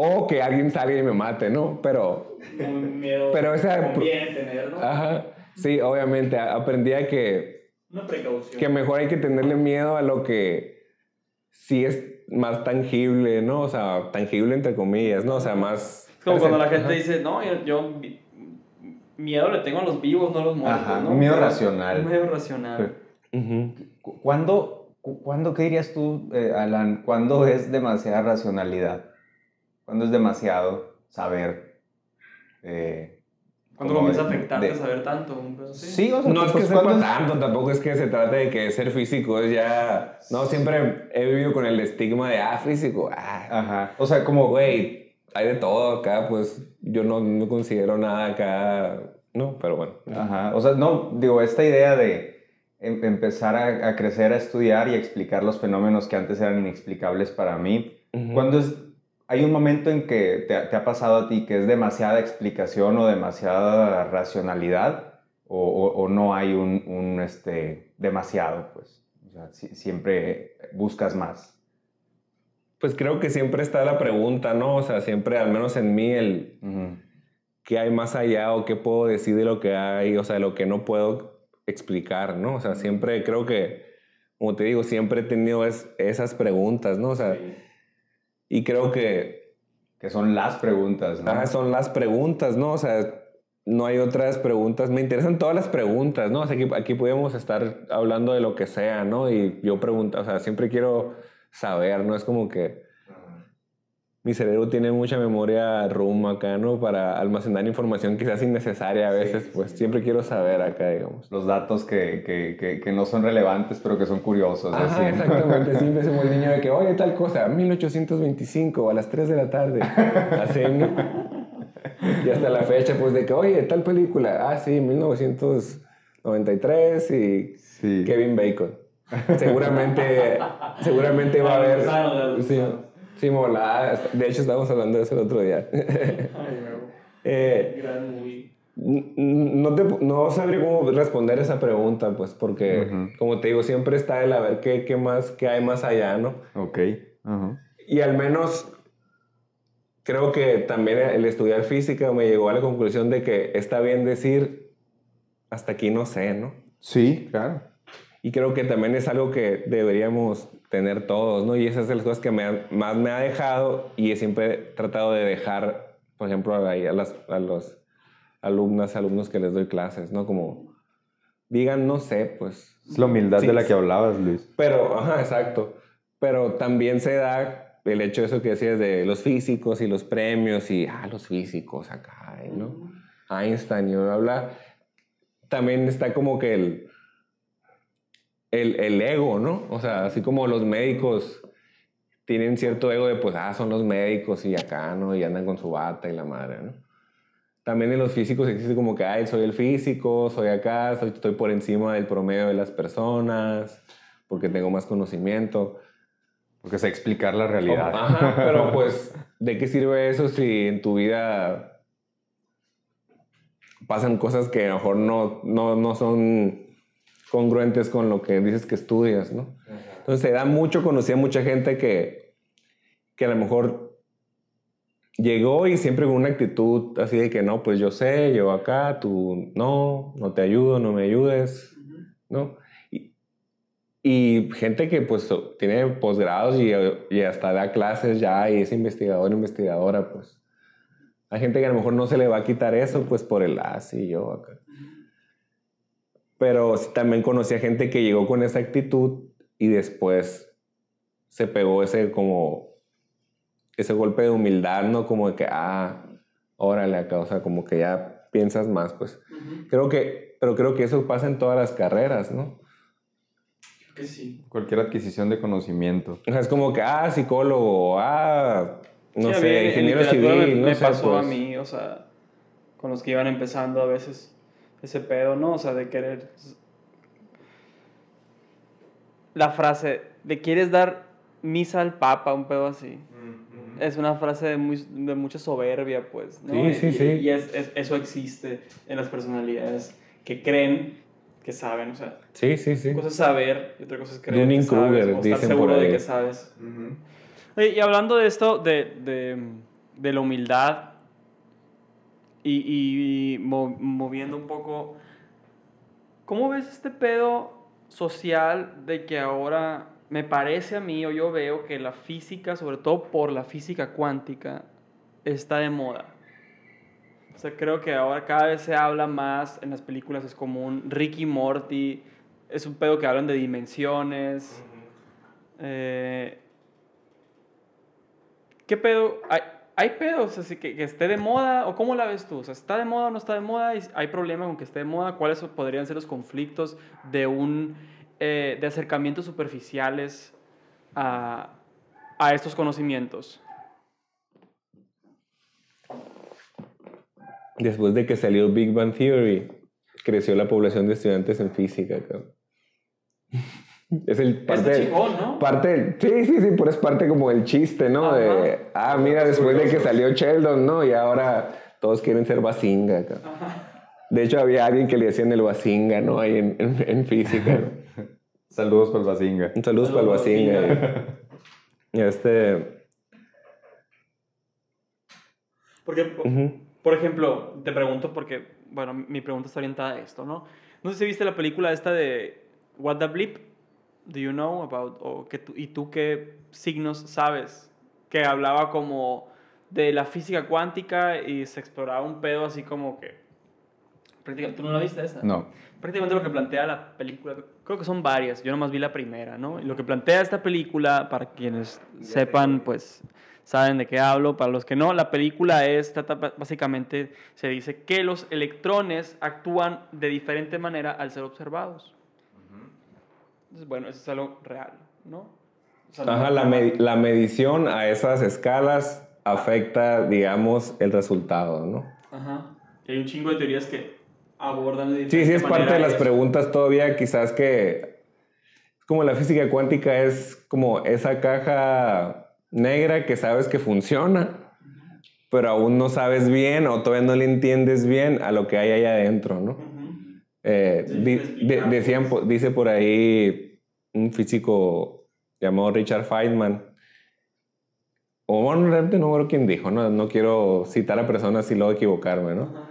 o que alguien salga y me mate, ¿no? Pero, Un miedo Pero esa- conviene tener, ¿no? ajá, sí, obviamente, aprendí a que Una precaución. que mejor hay que tenerle miedo a lo que sí es más tangible, ¿no? O sea, tangible entre comillas, ¿no? O sea, más... Es como cuando la gente dice, no, yo, yo miedo le tengo a los vivos, no a los muertos. Ajá, ¿no? un miedo Pero- racional. Un miedo racional. ¿Cuándo, cu- cuándo qué dirías tú, eh, Alan, cuándo es demasiada racionalidad? ¿Cuándo es demasiado saber? eh, Cuando comienza a afectarte de- saber tanto. Sí, o sea, No es que pues, sepa ¿cuándo es- tanto, tampoco es que se trate de que ser físico es ya... No, siempre he vivido con el estigma de, ah, físico, ah, Ajá, o sea, como... güey, hay de todo acá, pues yo no me considero nada acá, no, pero bueno. Ajá, o sea, no, digo, esta idea de em- empezar a, a crecer, a estudiar y explicar los fenómenos que antes eran inexplicables para mí. Ujú. Cuando es, hay un momento en que te, ha- te ha pasado a ti que es demasiada explicación o demasiada racionalidad o, o- o no hay un, un, este, demasiado, pues. O sea, si- siempre buscas más. Pues creo que siempre está la pregunta, ¿no? O sea, siempre, al menos en mí, el... Ujú. qué hay más allá o qué puedo decir de lo que hay, o sea, de lo que no puedo explicar, ¿no? O sea, siempre creo que, como te digo, siempre he tenido es- esas preguntas, ¿no? O sea, y creo que Que son las preguntas, ¿no? son las preguntas, ¿no? O sea, no hay otras preguntas. Me interesan todas las preguntas, ¿no? O sea, aquí, aquí podemos estar hablando de lo que sea, ¿no? Y yo pregunto, o sea, siempre quiero saber, ¿no? Es como que mi cerebro tiene mucha memoria RUM acá, ¿no? Para almacenar información quizás innecesaria a veces, pues siempre quiero saber acá, digamos. Los datos que, que, que, no son relevantes, pero que son curiosos. Ajá, exactamente. Siempre se el niño de que, oye, tal cosa, 1825 a las 3 de la tarde. Así, Y hasta la fecha, pues, de que, oye, tal película, ah, sí, 1993 y Kevin Bacon. Seguramente, seguramente va a haber... Sí, sí, mola. De hecho, estábamos hablando de eso el otro día. eh, no, te, no sabría cómo responder esa pregunta, pues, porque, como te digo, siempre está el a ver qué, qué más, qué hay más allá, ¿no? Ok. Y al menos creo que también el estudiar física me llegó a la conclusión de que está bien decir, hasta aquí no sé, ¿no? Sí, claro. Y creo que también es algo que deberíamos tener todos, ¿no? Y esas son las cosas que más me ha dejado y he siempre tratado de dejar, por ejemplo, a, las, a los alumnas, alumnos que les doy clases, ¿no? Como digan, no sé, pues... Es la humildad de la que hablabas, Luis. Pero, ajá, exacto. Pero también se da el hecho de eso que decías de los físicos y los premios y, ah, los físicos acá, ¿no? Einstein y bla, bla. También está como que el, el, el, ego, ¿no? O sea, así como los médicos tienen cierto ego de, pues, ah, son los médicos y acá, ¿no? Y andan con su bata y la madre, ¿no? También en los físicos existe como que, ah, soy el físico, soy acá, soy, estoy por encima del promedio de las personas, porque tengo más conocimiento. Porque sé explicar la realidad. Ajá, pero pues, ¿de qué sirve eso si en tu vida pasan cosas que a lo mejor no, no, no son congruentes con lo que dices que estudias, ¿no? Entonces se da mucho, conocí a mucha gente que, que a lo mejor llegó y siempre con una actitud así de que no, pues yo sé, yo acá, tú no, no te ayudo, no me ayudes, ¿no? Y gente que pues tiene posgrados y, y, hasta da clases ya y es investigador, investigadora, pues. Hay gente que a lo mejor no se le va a quitar eso, pues por el así y yo acá. Pero también conocí a gente que llegó con esa actitud y después se pegó ese como, ese golpe de humildad, ¿no? Como de que, ah, órale acá, o sea, como que ya piensas más, pues. Creo que, pero creo que eso pasa en todas las carreras, ¿no? Cualquier adquisición de conocimiento. O sea, es como que, ah, psicólogo, ah, no sé, ingeniero civil. Me, pasó a pues. mí, o sea, con los que iban empezando a veces ese pedo, ¿no? O sea, de querer. La frase de quieres dar misa al papa, un pedo así. Es una frase de, muy, de mucha soberbia, pues. ¿no? Sí, sí, sí. Y es, eso existe en las personalidades que creen que saben, o sea. Sí, sí, sí. Una cosa es saber y otra cosa es creer que sabes, o estar seguro de que sabes. y hablando de esto, de, de, de la humildad y, y moviendo un poco, ¿cómo ves este pedo social de que ahora me parece a mí o yo veo que la física, sobre todo por la física cuántica, está de moda? O sea, creo que ahora cada vez se habla más en las películas, es común. Ricky Morty, es un pedo que hablan de dimensiones. Eh, ¿Qué pedo? ¿Hay, hay pedos así que, que, esté de moda? ¿O cómo la ves tú? O sea, ¿está de moda o no está de moda? ¿Hay problema con que esté de moda? ¿Cuáles podrían ser los conflictos de un... Eh, de acercamientos superficiales a, a estos conocimientos? después de que salió Big Bang Theory, creció la población de estudiantes en física. Es el parte, chingón, ¿no? parte sí, sí, sí, pero es parte como el chiste, ¿no? De, ah, mira, después de que salió Sheldon, ¿no? Y ahora todos quieren ser Basinga. De hecho, había alguien que le hacían el Basinga, ¿no? Ahí en, en, física. Saludos para el Basinga. Saludos, para el Basinga. este... Porque... Por ejemplo, te pregunto porque, bueno, mi pregunta está orientada a esto, ¿no? No sé si viste la película esta de What the Bleep, Do You Know About, o que y tú qué signos sabes, que hablaba como de la física cuántica y se exploraba un pedo así como que prácticamente, ¿tú no la viste esa? No. Prácticamente lo que plantea la película, creo que son varias, yo nomás vi la primera, ¿no? Y lo que plantea esta película, para quienes sepan, pues saben de qué hablo, para los que no, la película es, trata básicamente, se dice que los electrones actúan de diferente manera al ser observados. Entonces, bueno, eso es algo real, ¿no? O sea, Ajá, no- la, me- la medición a esas escalas afecta, digamos, el resultado, ¿no? Ajá. Y hay un chingo de teorías que abordan de Sí, sí, es parte de las eso. preguntas todavía, quizás que como la física cuántica es como esa caja negra que sabes que funciona, pero aún no sabes bien o todavía no le entiendes bien a lo que hay ahí adentro, ¿no? Eh, di- de- decían, pues. dice por ahí un físico llamado Richard Feynman, o bueno, realmente no creo quién dijo, no, no quiero citar a personas y luego equivocarme, ¿no? Ajá.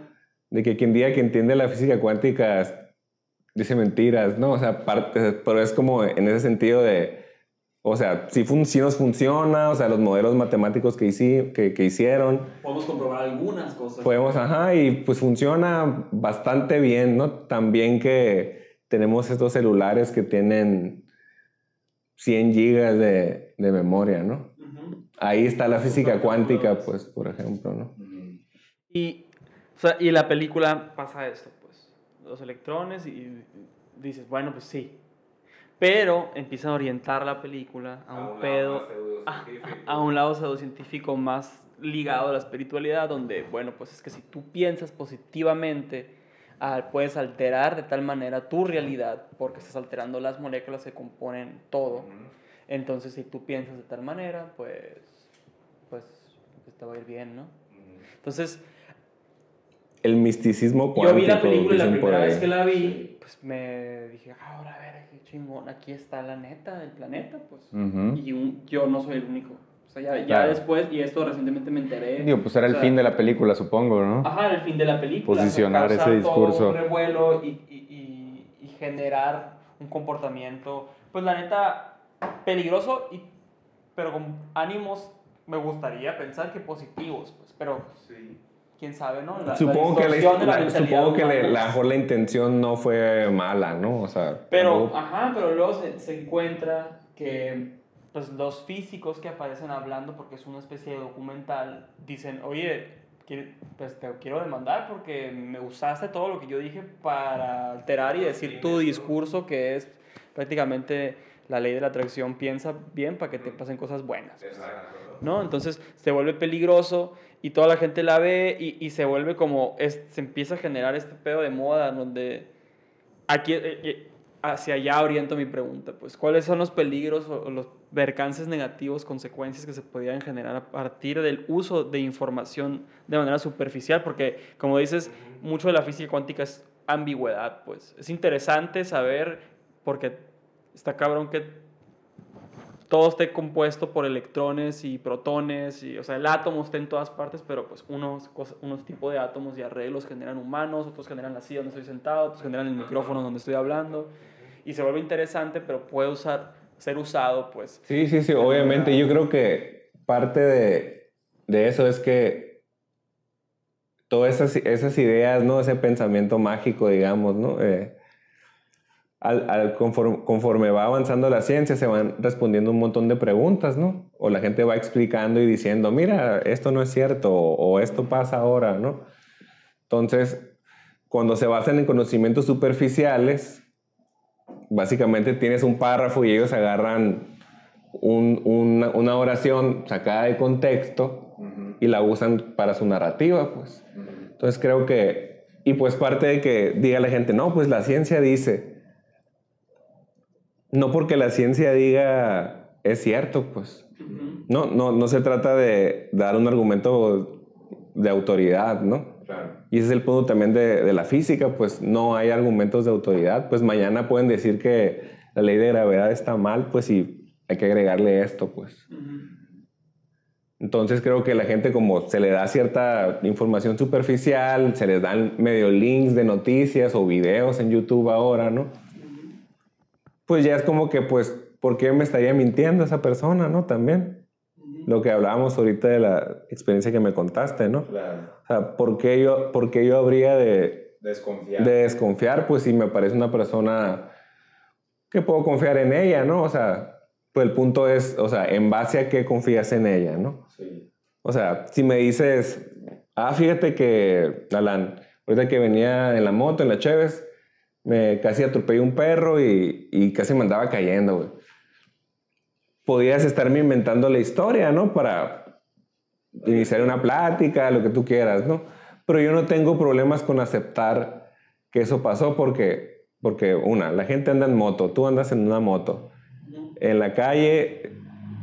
De que quien diga que entiende la física cuántica dice mentiras, ¿no? O sea, parte, pero es como en ese sentido de, o sea, si, fun- si nos funciona, o sea, los modelos matemáticos que, hici- que, que hicieron, Podemos comprobar algunas cosas. podemos, ajá, y pues funciona bastante bien, ¿no? También que tenemos estos celulares que tienen 100 gigas de, de memoria, ¿no? Ahí está la física cuántica, pues, por ejemplo, ¿no? Y, o sea, y la película pasa esto, pues, los electrones y dices, bueno, pues sí. Pero empiezan a orientar la película a un pedo, a, a un lado pseudocientífico más ligado a la espiritualidad, donde, bueno, pues es que si tú piensas positivamente, ah, puedes alterar de tal manera tu realidad, porque estás alterando las moléculas que componen todo. Entonces, si tú piensas de tal manera, pues, pues, pues te va a ir bien, ¿no? Entonces, El misticismo cuántico. yo vi la película y la primera ahí. vez que la vi, pues me dije, ah, ahora a ver, qué chingón, aquí está la neta del planeta, pues. Y un- yo no soy el único. O sea, ya, ya Claro. después, y esto recientemente me enteré. Digo, pues era el sea, fin de la película, supongo, ¿no? Ajá, el fin de la película. Posicionar ese discurso. Todo un revuelo y, y, y, y generar un comportamiento, pues la neta, peligroso, y, pero con ánimos, me gustaría pensar que positivos, pues, pero quién sabe, ¿no? La- Supongo que, la, de la la- supongo que le- la, la intención no fue mala, ¿no? O sea, Pero, ajá, pero luego se, se encuentra que pues, los físicos que aparecen hablando, porque es una especie de documental, dicen, oye, pues te quiero demandar porque me usaste todo lo que yo dije para alterar y decir tu discurso que es prácticamente la ley de la atracción, piensa bien para que te pasen cosas buenas. pues". ¿no? Entonces se vuelve peligroso y toda la gente la ve y, y se vuelve como, es- se empieza a generar este pedo de moda donde aquí, eh, eh, hacia allá oriento mi pregunta, pues, ¿cuáles son los peligros o, o los percances negativos, consecuencias que se podrían generar a partir del uso de información de manera superficial? Porque, como dices, mucho de la física cuántica es ambigüedad, pues. Es interesante saber, porque está cabrón que todo esté compuesto por electrones y protones, y, o sea, el átomo está en todas partes, pero pues unos, unos tipos de átomos y arreglos generan humanos, otros generan la silla donde estoy sentado, otros generan el micrófono donde estoy hablando, y se vuelve interesante, pero puede usar, ser usado, pues. Sí, sí, sí, obviamente. Yo creo que parte de, de eso es que todas esas, esas ideas, ¿no? Ese pensamiento mágico, digamos, ¿no? Eh, al, al conforme, conforme va avanzando la ciencia, se van respondiendo un montón de preguntas, ¿no? O la gente va explicando y diciendo, mira, esto no es cierto, o, o esto pasa ahora, ¿no? Entonces, cuando se basan en conocimientos superficiales, básicamente tienes un párrafo y ellos agarran un- una, una oración sacada de contexto y la usan para su narrativa, pues. Entonces creo que, y pues parte de que diga la gente, no, pues la ciencia dice, no porque la ciencia diga es cierto, pues. No, no, no se trata de dar un argumento de autoridad, ¿no? Y ese es el punto también de, de la física, pues no hay argumentos de autoridad. Pues mañana pueden decir que la ley de gravedad está mal, pues y hay que agregarle esto, pues. Entonces creo que la gente como se le da cierta información superficial, se les dan medio links de noticias o videos en YouTube ahora, ¿no? Pues ya es como que, pues, ¿por qué me estaría mintiendo esa persona, no? También. Lo que hablábamos ahorita de la experiencia que me contaste, ¿no? O sea, ¿por qué yo, por qué yo habría de, desconfiar. De desconfiar, pues sí me parece una persona que puedo confiar en ella, ¿no? O sea, pues el punto es, o sea, en base a qué confías en ella, ¿no? Sí. O sea, si me dices, ah, fíjate que, Alan, ahorita que venía en la moto, en la Cheves, me casi atropellé un perro y, y casi me andaba cayendo. Podías estarme inventando la historia, ¿no? Para iniciar una plática, lo que tú quieras, ¿no? Pero yo no tengo problemas con aceptar que eso pasó porque, porque una, la gente anda en moto, tú andas en una moto. En la calle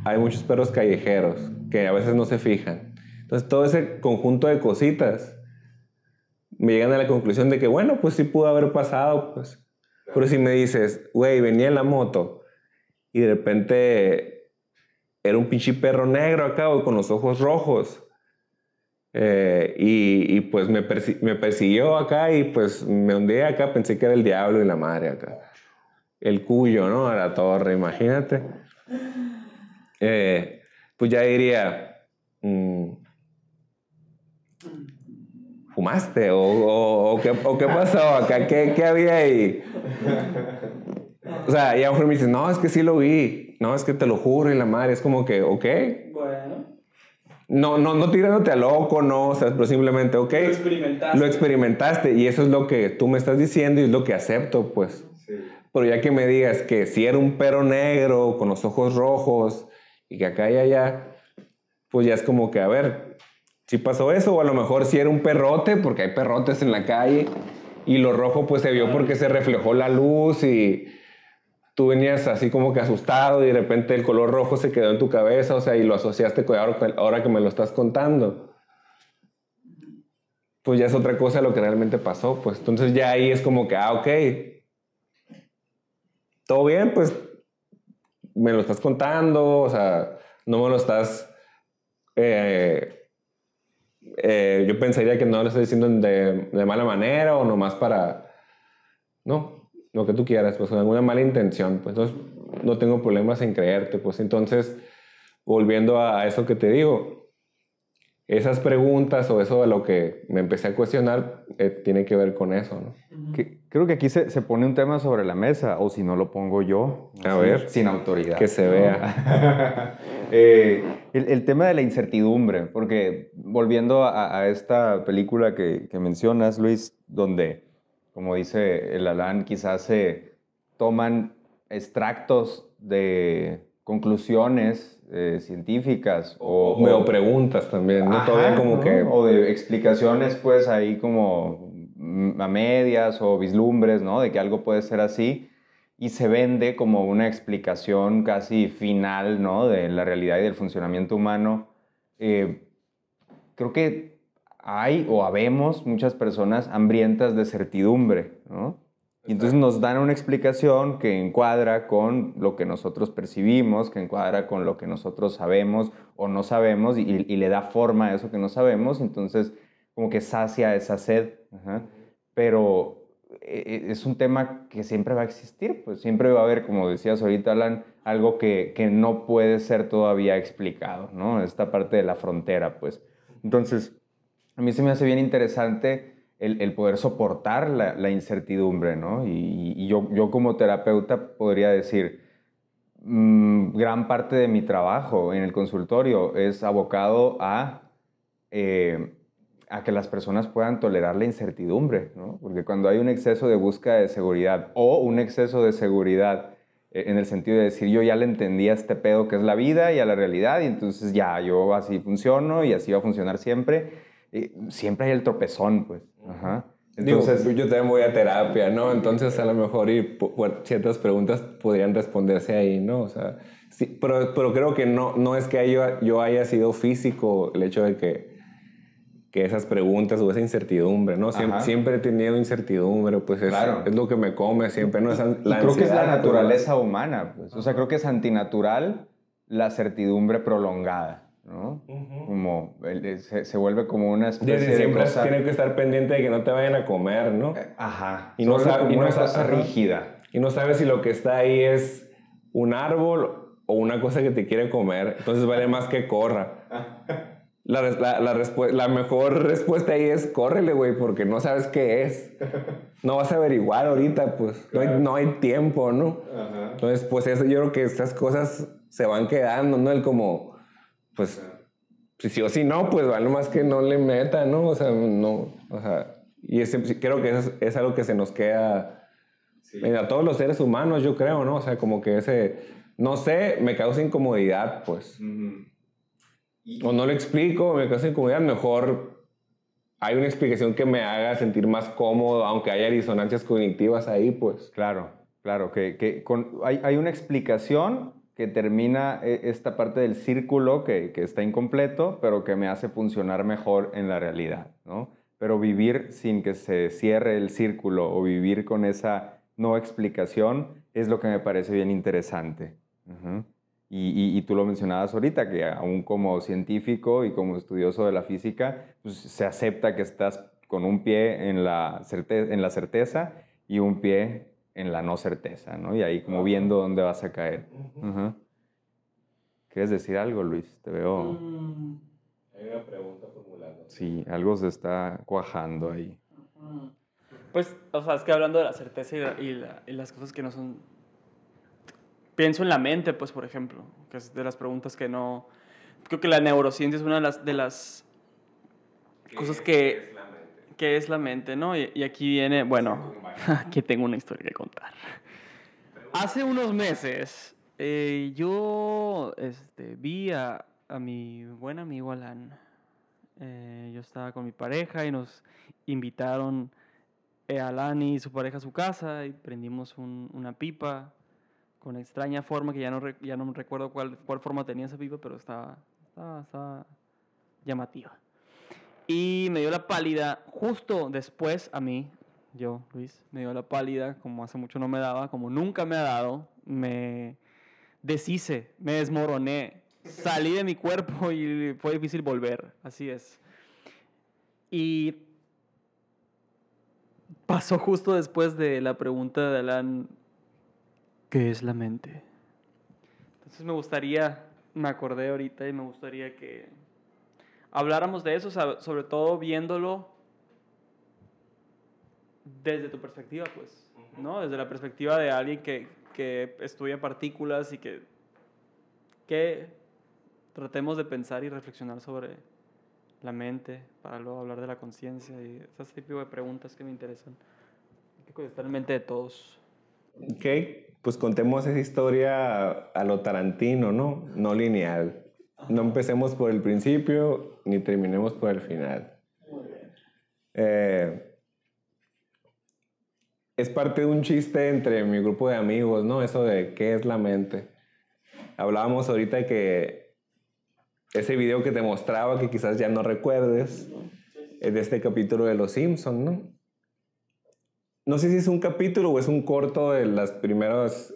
hay muchos perros callejeros que a veces no se fijan. Entonces todo ese conjunto de cositas me llegan a la conclusión de que, bueno, pues sí pudo haber pasado, pues. Pero si me dices, güey, venía en la moto y de repente era un pinche perro negro acá, güey, con los ojos rojos. Eh, y, pues me, persi me, persiguió acá y pues me hundí acá, pensé que era el diablo y la madre acá. El cuyo, ¿no? A la torre, imagínate. Eh, pues ya diría, mmm, ¿fumaste? ¿O, o, o, qué, ¿O, qué, pasó acá? ¿Qué, ¿Qué, había ahí? O sea, y a lo mejor me dices, no, es que sí lo vi. No, es que te lo juro y la madre. Es como que, ok. Bueno. No, no, no tirándote a loco, no, o sea, pero simplemente, ok. Lo experimentaste. Lo experimentaste y eso es lo que tú me estás diciendo y es lo que acepto, pues. Sí. Pero ya que me digas que si era un perro negro con los ojos rojos y que acá y allá, pues ya es como que, a ver, si pasó eso o a lo mejor si era un perrote, porque hay perrotes en la calle y lo rojo pues se vio porque se reflejó la luz y tú venías así como que asustado y de repente el color rojo se quedó en tu cabeza, o sea, y lo asociaste con ahora, ahora que me lo estás contando. Pues ya es otra cosa lo que realmente pasó, pues. Entonces ya ahí es como que, ah, ok, todo bien, pues me lo estás contando, o sea, no me lo estás... Eh, eh, yo pensaría que no lo estoy diciendo de, de mala manera o nomás para... No, lo que tú quieras, pues con alguna mala intención, pues entonces no tengo problemas en creerte, pues entonces, volviendo a eso que te digo, esas preguntas o eso a lo que me empecé a cuestionar eh, tiene que ver con eso, ¿no? Que, creo que aquí se, se, pone un tema sobre la mesa, o si no lo pongo yo, a así, ver, sin autoridad. Que se ¿no? vea. eh, el, el, tema de la incertidumbre, porque volviendo a, a esta película que, que mencionas, Luis, donde como dice el Alan, quizás se toman extractos de conclusiones eh, científicas o, o, o, preguntas también, ¿no? Ajá, Todavía como ¿no? que... O de explicaciones, pues, ahí como a medias o vislumbres, ¿no? De que algo puede ser así y se vende como una explicación casi final, ¿no? De la realidad y del funcionamiento humano. Eh, creo que hay o habemos muchas personas hambrientas de certidumbre, ¿no? Y entonces nos dan una explicación que encuadra con lo que nosotros percibimos, que encuadra con lo que nosotros sabemos o no sabemos y, y le da forma a eso que no sabemos, entonces como que sacia esa sed. Pero es un tema que siempre va a existir, pues siempre va a haber, como decías ahorita, Alan, algo que, que no puede ser todavía explicado, ¿no? Esta parte de la frontera, pues. Entonces, a mí se me hace bien interesante el, el poder soportar la, la, incertidumbre, ¿no? Y, y yo, yo, como terapeuta podría decir, mmm, gran parte de mi trabajo en el consultorio es abocado a, eh, a que las personas puedan tolerar la incertidumbre, ¿no? Porque cuando hay un exceso de búsqueda de seguridad o un exceso de seguridad eh, en el sentido de decir yo ya le entendí a este pedo que es la vida y a la realidad y entonces ya yo así funciono y así va a funcionar siempre, eh, siempre hay el tropezón, pues. Ajá. Entonces, Digo, yo también voy a terapia, ¿no? Entonces, a lo mejor y, bueno, ciertas preguntas podrían responderse ahí, ¿no? O sea, sí, pero, pero creo que no, no es que yo, yo haya sido físico el hecho de que, que esas preguntas o esa incertidumbre, ¿no? Siempre, siempre, he tenido incertidumbre, pues es, claro. es lo que me come siempre, ¿no? Esa, la creo que es la naturaleza humana, pues. O sea, creo que es antinatural la certidumbre prolongada. ¿no? Uh -huh. Como se, se, vuelve como una especie Desde siempre de cosa... tiene que estar pendiente de que no te vayan a comer, ¿no? Ajá. Y no, sabe, como y no una sabe, cosa rígida. Y no sabes si lo que está ahí es un árbol o una cosa que te quiere comer. Entonces vale más que corra. La, la, la, la mejor respuesta ahí es córrele, güey, porque no sabes qué es. No vas a averiguar ahorita, pues. No, hay, no hay tiempo, ¿no? Entonces, pues eso, yo creo que estas cosas se van quedando, ¿no? El como, pues, si sí o si no, pues vale más que no le meta, ¿no? O sea, no, o sea, y ese- creo que eso es, es algo que se nos queda eh, a todos los seres humanos, yo creo, ¿no? O sea, como que ese, no sé, me causa incomodidad, pues. O no lo explico, me causa incomodidad, mejor hay una explicación que me haga sentir más cómodo, aunque haya disonancias cognitivas ahí, pues. Claro, claro, que, que con- hay, hay una explicación que termina eh, esta parte del círculo que, que está incompleto, pero que me hace funcionar mejor en la realidad, ¿no? Pero vivir sin que se cierre el círculo o vivir con esa no explicación es lo que me parece bien interesante. Ujú. Y, y- y tú lo mencionabas ahorita, que aún como científico y como estudioso de la física, pues, se acepta que estás con un pie en la, certe- en la certeza y un pie en la no certeza, ¿no? Y ahí como viendo dónde vas a caer. Ujú. ¿Quieres decir algo, Luis? Te veo... Hay una pregunta formulada. Sí, algo se está cuajando ahí. Pues, o sea, es que hablando de la certeza y, la- y la- y las cosas que no son... Pienso en la mente, pues, por ejemplo, que es de las preguntas que no... Creo que la neurociencia es una de las, de las cosas que... ¿Qué es la mente, no? Y, y aquí viene, bueno, aquí tengo una historia que contar. Hace unos meses, eh, yo este, vi a, a mi buen amigo Alan. Eh, yo estaba con mi pareja y nos invitaron eh, Alan y su pareja a su casa y prendimos un- una pipa con extraña forma que ya no, ya no recuerdo cuál, cuál forma tenía esa pipa, pero estaba, estaba, estaba llamativa. Y me dio la pálida justo después a mí, yo, Luis, me dio la pálida como hace mucho no me daba, como nunca me ha dado, me deshice, me desmoroné, salí de mi cuerpo y fue difícil volver, así es. Y pasó justo después de la pregunta de Alan, ¿qué es la mente? Entonces me gustaría, me acordé ahorita y me gustaría que habláramos de eso, sobre todo viéndolo desde tu perspectiva, pues, ¿no? Desde la perspectiva de alguien que, que estudia partículas y que, que tratemos de pensar y reflexionar sobre la mente para luego hablar de la conciencia y ese tipo de preguntas que me interesan. Hay que contestar en mente de todos. Ok, pues contemos esa historia a, lo Tarantino, ¿no? No lineal. No empecemos por el principio ni terminemos por el final. Eh, es parte de un chiste entre mi grupo de amigos, ¿no? Eso de qué es la mente. Hablábamos ahorita de que ese video que te mostraba, que quizás ya no recuerdes, es de este capítulo de Los Simpsons, ¿no? No sé si es un capítulo o es un corto de las primeras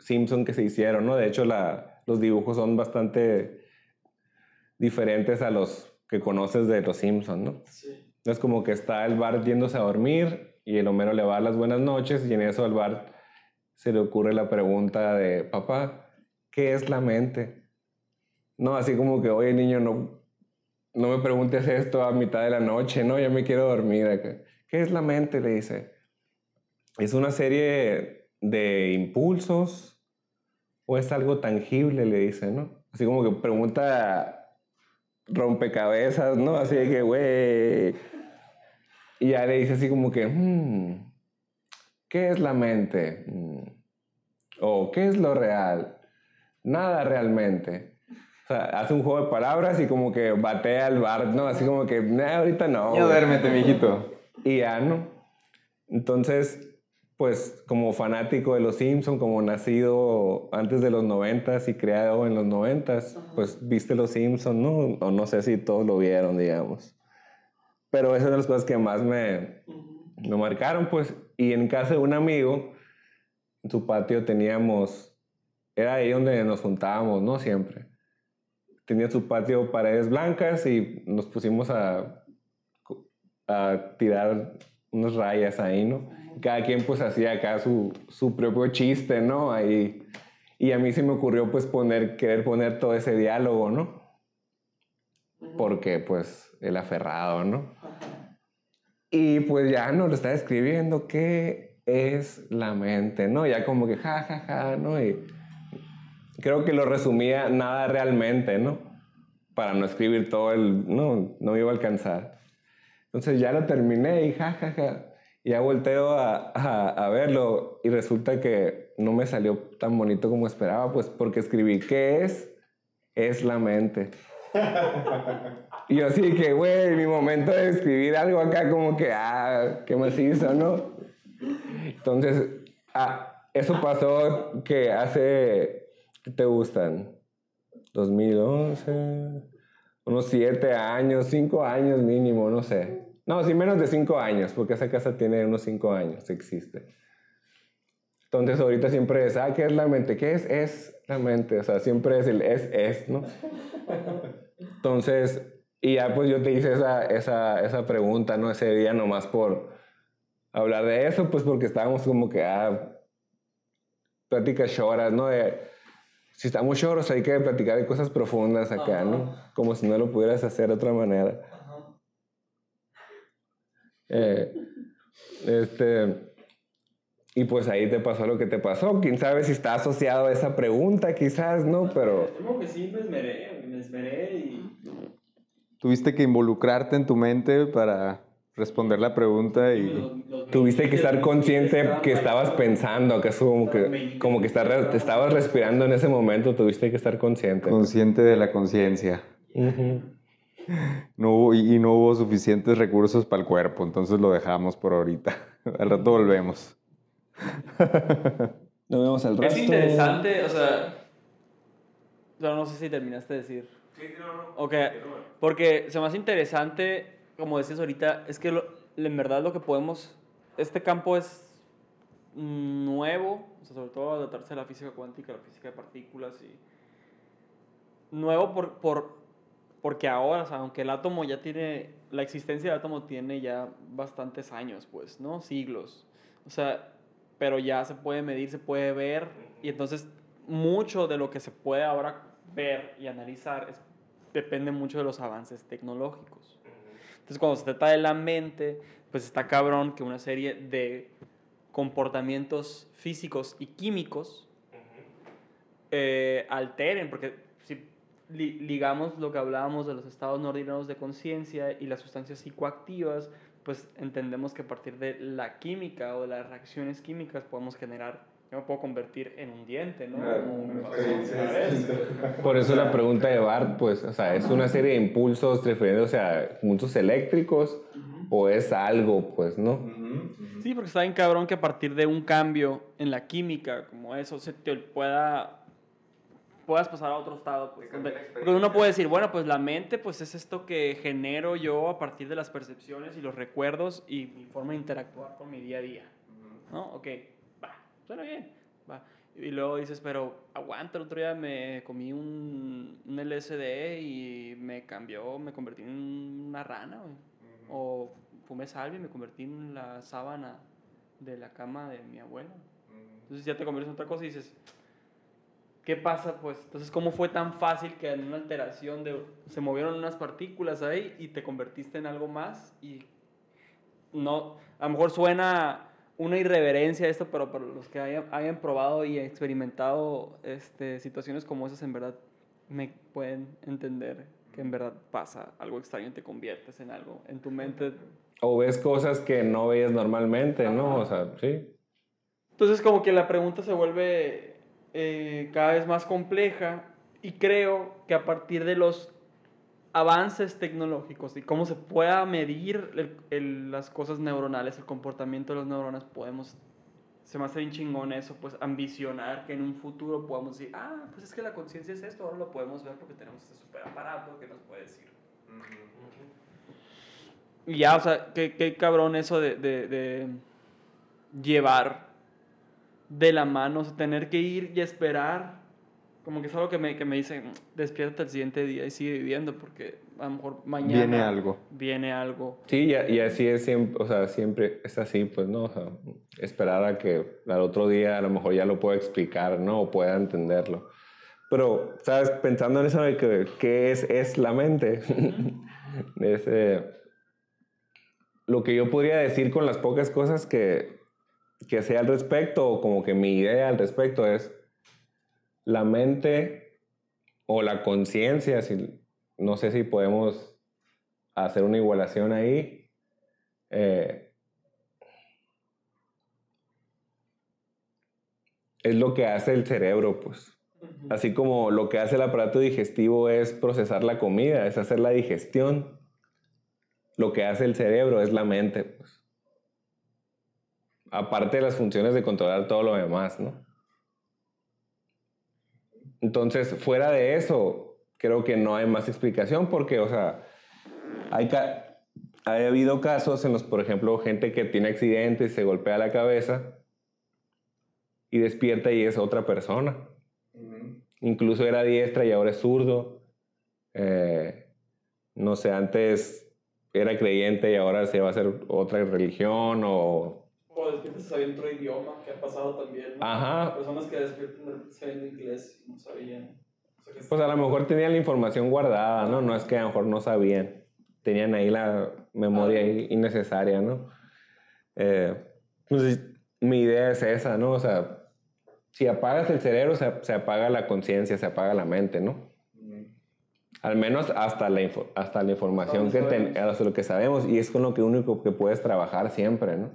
Simpson que se hicieron, ¿no? De hecho, la, los dibujos son bastante diferentes a los que conoces de los Simpson, ¿no? Es como que está el Bart yéndose a dormir y el Homero le va a dar las buenas noches y en eso al Bart se le ocurre la pregunta de, papá, ¿qué es la mente? No, así como que, oye niño, no, no me preguntes esto a mitad de la noche, ¿no? Ya me quiero dormir acá. ¿Qué es la mente? Le dice. ¿Es una serie de impulsos o es algo tangible? Le dice, ¿no? Así como que pregunta rompecabezas, ¿no? Así de que, güey. Y ya le dice así como que, "Hmm, ¿qué es la mente? Hmm, ¿O qué es lo real? Nada realmente. O sea, hace un juego de palabras y como que batea al bar, ¿no? Así como que, "Nah, ahorita no. Ya güey". duérmete, mijito. Y ya, ¿no? Entonces, pues como fanático de los Simpson, como nacido antes de los noventas y creado en los noventas, pues viste los Simpson, ¿no? O no sé si todos lo vieron, digamos. Pero esas son las cosas que más me, me marcaron, pues. Y en casa de un amigo, en su patio teníamos, era ahí donde nos juntábamos, ¿no? Siempre. Tenía su patio paredes blancas y nos pusimos a a tirar unas rayas ahí, ¿no? Cada quien pues hacía acá su, su propio chiste, ¿no? Ahí. Y a mí se me ocurrió pues poner, querer poner todo ese diálogo, ¿no? porque pues el aferrado, ¿no? Y pues ya no lo estaba escribiendo, ¿qué es la mente? ¿No? Ya como que ja, ja, ja, ¿no? Y creo que lo resumía nada realmente, ¿no? Para no escribir todo el, no, no iba a alcanzar. Entonces ya lo terminé y ja, ja, ja. Y ya volteo a, a, a, verlo y resulta que no me salió tan bonito como esperaba, pues porque escribí, ¿qué es? Es la mente. y yo así que, güey, mi momento de escribir algo acá como que, ah, qué macizo, ¿no? Entonces, ah, eso pasó que hace, ¿qué te gustan? 2011, unos siete años, cinco años mínimo, no sé. No, sí, menos de cinco años, porque esa casa tiene unos cinco años, existe. Entonces ahorita siempre es, ah, ¿qué es la mente? ¿Qué es? Es la mente, o sea, siempre es el es, es, ¿no? Entonces, y ya pues yo te hice esa, esa, esa pregunta, ¿no? Ese día nomás por hablar de eso, pues porque estábamos como que, ah, pláticas choras, ¿no? De, si estamos choros hay que platicar de cosas profundas acá, ¿no? Como si no lo pudieras hacer de otra manera. Eh, este, y pues ahí te pasó lo que te pasó. Quién sabe si está asociado a esa pregunta, quizás, ¿no? Pero. Como que sí me esmeré, me esmeré y. Tuviste que involucrarte en tu mente para responder la pregunta y. Tuviste que estar consciente que estabas pensando, que es como que, como que estar, estabas respirando en ese momento, tuviste que estar consciente. Consciente de la conciencia. No hubo, y no hubo suficientes recursos para el cuerpo, entonces lo dejamos por ahorita. Al rato volvemos. Nos vemos al resto. Es interesante, o sea. No, sé si terminaste de decir. Sí, no, no. Ok, porque se me hace interesante, como decías ahorita, es que en verdad lo que podemos. Este campo es nuevo, o sea, sobre todo adaptarse a la física cuántica, la física de partículas y. Nuevo por, por, porque ahora, o sea, aunque el átomo ya tiene. La existencia del átomo tiene ya bastantes años, pues, ¿no? Siglos. O sea, pero ya se puede medir, se puede ver, y entonces mucho de lo que se puede ahora ver y analizar es, depende mucho de los avances tecnológicos. Entonces cuando se trata de la mente, pues está cabrón que una serie de comportamientos físicos y químicos eh, alteren, porque si ligamos lo que hablábamos de los estados no ordinarios de conciencia y las sustancias psicoactivas, pues entendemos que a partir de la química o de las reacciones químicas podemos generar, yo me puedo convertir en un diente, ¿no? Por eso la pregunta de Bart, pues, o sea, ¿es una serie de impulsos refiriéndose a impulsos eléctricos o es algo, pues, no? Sí, porque está bien cabrón que a partir de un cambio en la química, como eso, se te pueda puedas pasar a otro estado. Pues, porque uno puede decir, bueno, pues la mente pues es esto que genero yo a partir de las percepciones y los recuerdos y mi forma de interactuar con mi día a día. ¿No? Ok, va, suena bien, va. Y luego dices, pero aguanta, el otro día me comí un, un LSD y me cambió, me convertí en una rana, O fumé salvia y me convertí en la sábana de la cama de mi abuela. Entonces ya te conviertes en otra cosa y dices, ¿Qué pasa? Pues entonces, ¿cómo fue tan fácil que en una alteración de, se movieron unas partículas ahí y te convertiste en algo más? Y no, a lo mejor suena una irreverencia esto, pero para los que hayan, hayan probado y experimentado este, situaciones como esas, en verdad me pueden entender que en verdad pasa algo extraño y te conviertes en algo en tu mente. O ves cosas que no veías normalmente, ¿no? O sea, sí. Entonces como que la pregunta se vuelve eh, cada vez más compleja y creo que a partir de los avances tecnológicos y cómo se pueda medir las cosas neuronales, el comportamiento de las neuronas, podemos, se me hace bien chingón eso, pues ambicionar que en un futuro podamos decir, ah, pues es que la conciencia es esto, ahora lo podemos ver porque tenemos este super aparato que nos puede decir. Y ya, o sea, qué, qué cabrón eso de, de, de llevar de la mano, o sea, tener que ir y esperar, como que es algo que me, que me dicen, despierta el siguiente día y sigue viviendo, porque a lo mejor mañana... Viene algo. Viene algo. Sí, y, y así es siempre, o sea, siempre es así, pues, ¿no? O sea, esperar a que al otro día a lo mejor ya lo pueda explicar, ¿no? O pueda entenderlo. Pero, ¿sabes? Pensando en eso de que, ¿qué es, es la mente? es, eh, lo que yo podría decir con las pocas cosas que, que sé al respecto, o como que mi idea al respecto es, la mente o la conciencia, si, no sé si podemos hacer una igualación ahí, eh, es lo que hace el cerebro, pues. Así como lo que hace el aparato digestivo es procesar la comida, es hacer la digestión. Lo que hace el cerebro es la mente, pues. Aparte de las funciones de controlar todo lo demás, ¿no? Entonces, fuera de eso, creo que no hay más explicación porque, o sea, hay, ha habido casos en los, por ejemplo, gente que tiene accidentes, se golpea la cabeza y despierta y es otra persona. Incluso era diestra y ahora es zurdo. Eh, no sé, antes era creyente y ahora se va a hacer otra religión o... O despiertas sabiendo otro idioma, que ha pasado también. Ajá. Personas que despiertan sabiendo inglés y no sabían. pues a lo mejor tenían la información guardada, ¿no? No es que a lo mejor no sabían. Tenían ahí la memoria innecesaria, ¿no? Eh, pues mi idea es esa, ¿no? O sea, si apagas el cerebro, se, apaga la conciencia, se apaga la mente, ¿no? Al menos hasta la, hasta la información que tenemos, lo que sabemos, y es con lo que único que puedes trabajar siempre, ¿no?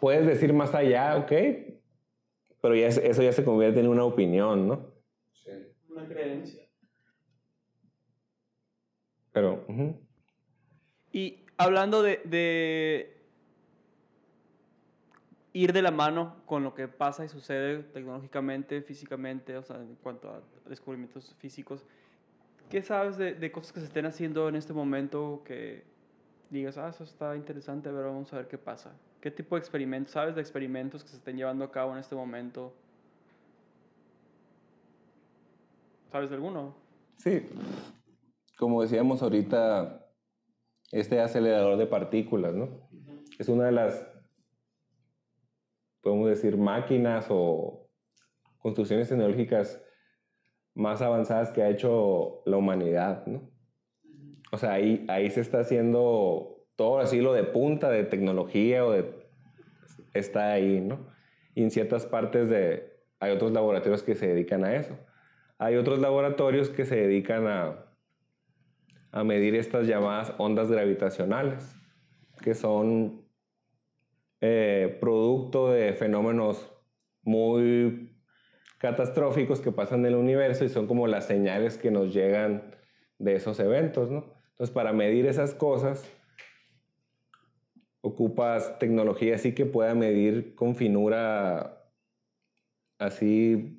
Puedes decir más allá, ok, pero ya eso ya se convierte en una opinión, ¿no? Sí. Una creencia. Pero... Y hablando de, ir de la mano con lo que pasa y sucede tecnológicamente, físicamente, o sea, en cuanto a descubrimientos físicos. ¿Qué sabes de, cosas que se estén haciendo en este momento que digas, ah, eso está interesante, pero vamos a ver qué pasa? ¿Qué tipo de experimentos, sabes de experimentos que se estén llevando a cabo en este momento? ¿Sabes de alguno? Sí. Como decíamos ahorita, este acelerador de partículas, ¿no? Es una de las podemos decir, máquinas o construcciones tecnológicas más avanzadas que ha hecho la humanidad, ¿no? O sea, ahí, ahí se está haciendo todo así lo de punta de tecnología o de... está ahí, ¿no? Y en ciertas partes de... hay otros laboratorios que se dedican a eso. Hay otros laboratorios que se dedican a, a medir estas llamadas ondas gravitacionales, que son eh, producto de fenómenos muy catastróficos que pasan en el universo y son como las señales que nos llegan de esos eventos, ¿no? Entonces, para medir esas cosas, ocupas tecnología así que pueda medir con finura así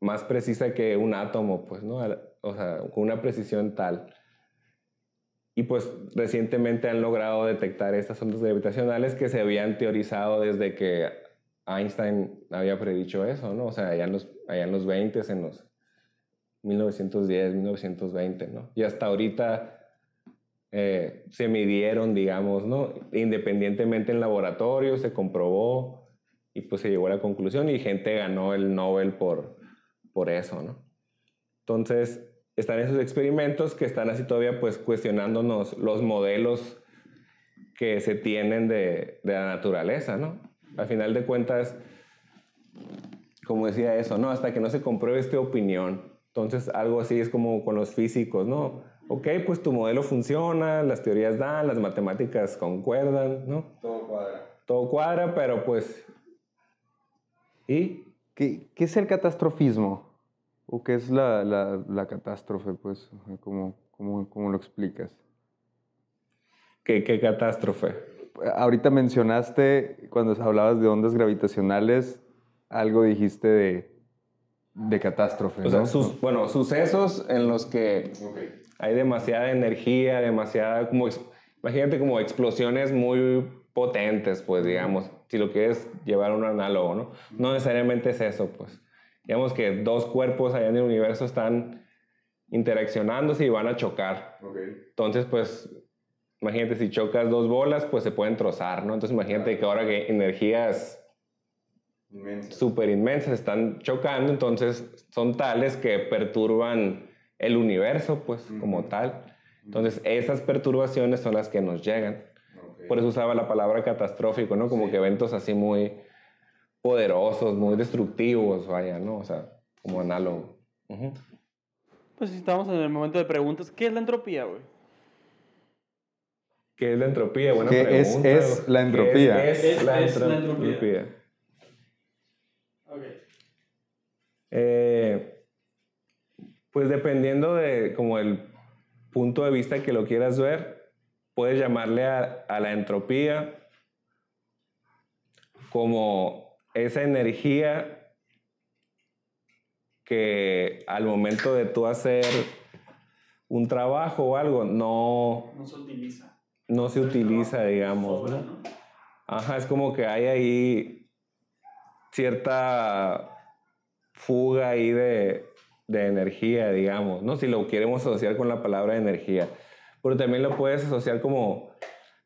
más precisa que un átomo, pues, ¿no? O sea, con una precisión tal. Y pues recientemente han logrado detectar estas ondas gravitacionales que se habían teorizado desde que Einstein había predicho eso, ¿no? O sea, allá en los, allá en los 20, en los 1910, 1920, ¿no? Y hasta ahorita eh, se midieron, digamos, ¿no? Independientemente en laboratorio, se comprobó y pues se llegó a la conclusión y gente ganó el Nobel por, por eso, ¿no? Entonces, están esos experimentos que están así todavía pues cuestionándonos los modelos que se tienen de, de la naturaleza, ¿no? Al final de cuentas, como decía eso, ¿no? Hasta que no se compruebe esta opinión. Entonces, algo así es como con los físicos, ¿no? Ok, pues tu modelo funciona, las teorías dan, las matemáticas concuerdan, ¿no? Todo cuadra. Todo cuadra, pero pues... ¿Y? ¿Qué, qué es el catastrofismo? ¿O qué es la, la, la catástrofe? Pues, ¿cómo, cómo, cómo lo explicas? ¿Qué, ¿Qué, catástrofe? Ahorita mencionaste, cuando hablabas de ondas gravitacionales, algo dijiste de, de catástrofe. O sea, sus, bueno, sucesos en los que hay demasiada energía, demasiada, como, imagínate como explosiones muy potentes, pues digamos, si lo quieres llevar a un análogo, ¿no? No necesariamente es eso, pues digamos que dos cuerpos allá en el universo están interaccionándose y van a chocar. Entonces, pues, imagínate si chocas dos bolas, pues se pueden trozar, ¿no? Entonces, imagínate que ahora que energías súper inmensas, están chocando, entonces son tales que perturban el universo, pues, como tal. Entonces, esas perturbaciones son las que nos llegan. Por eso usaba la palabra catastrófico, ¿no? Como que eventos así muy poderosos, muy destructivos, vaya, ¿no? O sea, como análogo. Pues si estamos en el momento de preguntas, ¿qué es la entropía, güey? ¿Qué es la entropía? Buena ¿Qué es- pregunta. es la entropía? ¿Qué es, Es- la, es la entropía? entropía. Eh, pues dependiendo de como el punto de vista que lo quieras ver, puedes llamarle a, a la entropía como esa energía que al momento de tú hacer un trabajo o algo no, No se utiliza. no se utiliza, digamos. ¿no? Ajá, es como que hay ahí cierta fuga ahí de, de energía, digamos, ¿no? Si lo queremos asociar con la palabra energía. Pero también lo puedes asociar como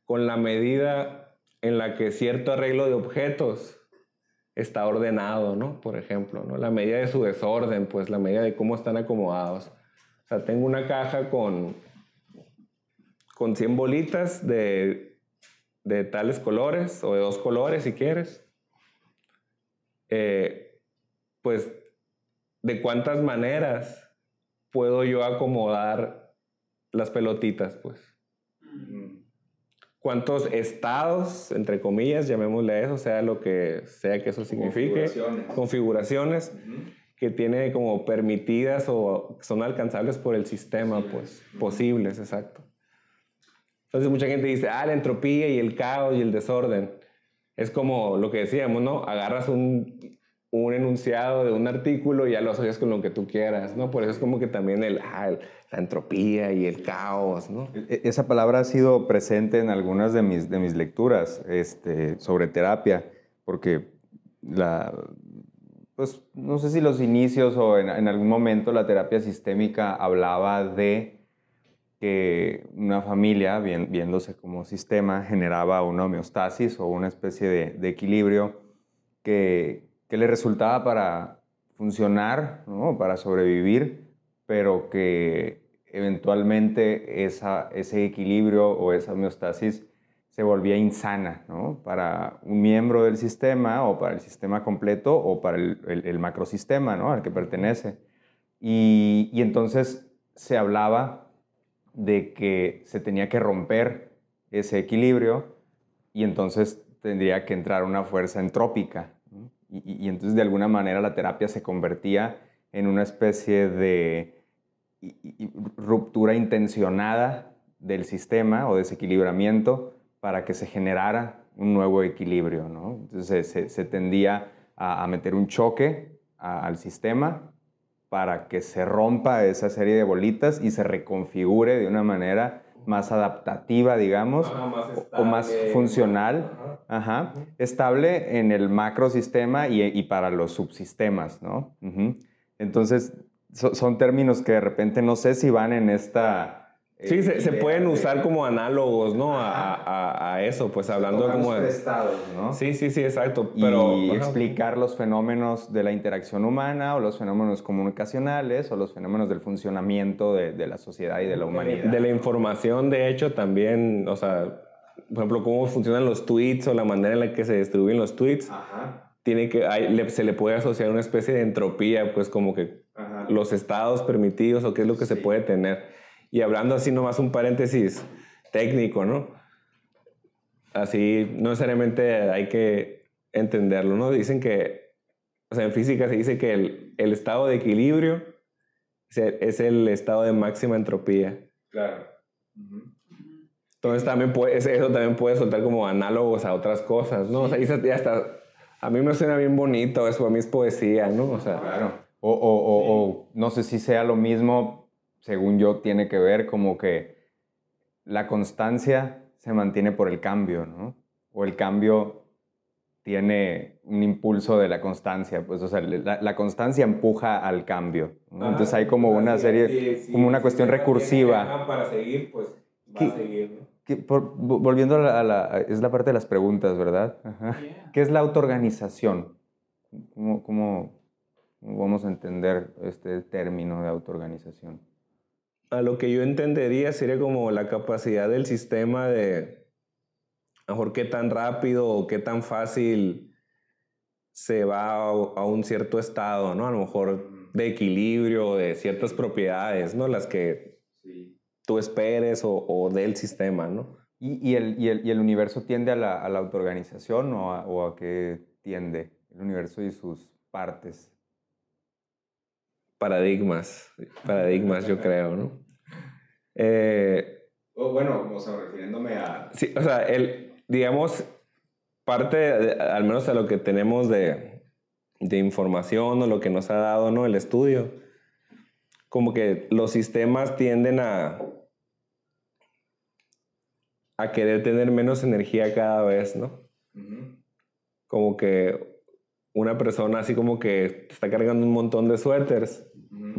con la medida en la que cierto arreglo de objetos está ordenado, ¿no? Por ejemplo, ¿no? La medida de su desorden, pues la medida de cómo están acomodados. O sea, tengo una caja con, con 100 bolitas de, de tales colores o de dos colores si quieres. Eh, pues, ¿de cuántas maneras puedo yo acomodar las pelotitas? Pues, ¿cuántos estados, entre comillas, llamémosle a eso, sea lo que sea que eso signifique? Configuraciones. Configuraciones que tiene como permitidas o son alcanzables por el sistema, pues, posibles, exacto. Entonces mucha gente dice, ah, la entropía y el caos y el desorden. Es como lo que decíamos, ¿no? Agarras un, un enunciado de un artículo y ya lo asocias con lo que tú quieras, ¿no? Por eso es como que también el, ah, la entropía y el caos, ¿no? E- Esa palabra ha sido presente en algunas de mis, de mis lecturas este, sobre terapia, porque la, pues no sé si los inicios o en, algún momento la terapia sistémica hablaba de que una familia, bien- viéndose como sistema, generaba una homeostasis o una especie de equilibrio que, que le resultaba para funcionar, ¿no? para sobrevivir, pero que eventualmente ese equilibrio o esa homeostasis se volvía insana ¿no? para un miembro del sistema o para el sistema completo o para el macrosistema ¿no? al que pertenece. Y, y entonces se hablaba de que se tenía que romper ese equilibrio y entonces tendría que entrar una fuerza entrópica. Y, entonces de alguna manera la terapia se convertía en una especie de ruptura intencionada del sistema o desequilibramiento para que se generara un nuevo equilibrio. ¿no? Entonces se, tendía a, meter un choque al sistema para que se rompa esa serie de bolitas y se reconfigure de una manera más adaptativa, digamos, o- o más funcional, ajá, estable en el macrosistema y, y para los subsistemas, ¿no? Entonces, so- son términos que de repente no sé si van en esta... eh, Sí, se, se idea pueden de- usar como análogos, ¿no? A, a- a eso, pues hablando como los de... estados, ¿no? Sí, sí, sí, exacto. Pero, y ajá. explicar los fenómenos de la interacción humana o los fenómenos comunicacionales o los fenómenos del funcionamiento de, de la sociedad y de la humanidad. De la información, de hecho, también, o sea, por ejemplo, cómo funcionan los tweets o la manera en la que se distribuyen los tweets, Ajá, tiene que, hay- le- se le puede asociar una especie de entropía, pues como que ajá. los estados permitidos o qué es lo que se Sí. puede tener. Y hablando así nomás un paréntesis técnico, ¿no? Así, no necesariamente hay que entenderlo, ¿no? Dicen que, o sea, en física se dice que el, el estado de equilibrio es el- es el estado de máxima entropía. Claro. Entonces también puede, eso también puede soltar como análogos a otras cosas, ¿no? O sea, y está, a mí me suena bien bonito eso, a mí es poesía, ¿no? O sea, Claro. O, o- o- o no sé si sea lo mismo, según yo, tiene que ver como que la constancia se mantiene por el cambio, ¿no? O el cambio tiene un impulso de la constancia, pues, o sea, la, la constancia empuja al cambio. ¿no? Entonces hay como una serie, como una cuestión recursiva. Para seguir, pues va a seguir, ¿no? Por- volviendo a la, a la- es la parte de las preguntas, ¿verdad? Ajá. ¿Qué es la autoorganización? ¿Cómo, cómo, cómo vamos a entender este término de autoorganización? A lo que yo entendería sería como la capacidad del sistema de, a mejor qué tan rápido o qué tan fácil se va a, a un cierto estado, ¿no? A lo mejor de equilibrio, de ciertas propiedades, ¿no? Las que tú esperes o, o del sistema, ¿no? ¿Y, y, el, y, el, ¿Y, el, universo tiende a la, a la autoorganización o a, o a qué tiende el universo y sus partes? Paradigmas, paradigmas yo creo, ¿no? Eh, oh, bueno, o sea, refiriéndome a... Sí, o sea, el, digamos, parte, de, al menos a lo que tenemos de, de información o lo que nos ha dado, ¿no? El estudio, como que los sistemas tienden a a querer tener menos energía cada vez, ¿no? Uh -huh. Como que una persona así como que está cargando un montón de suéteres,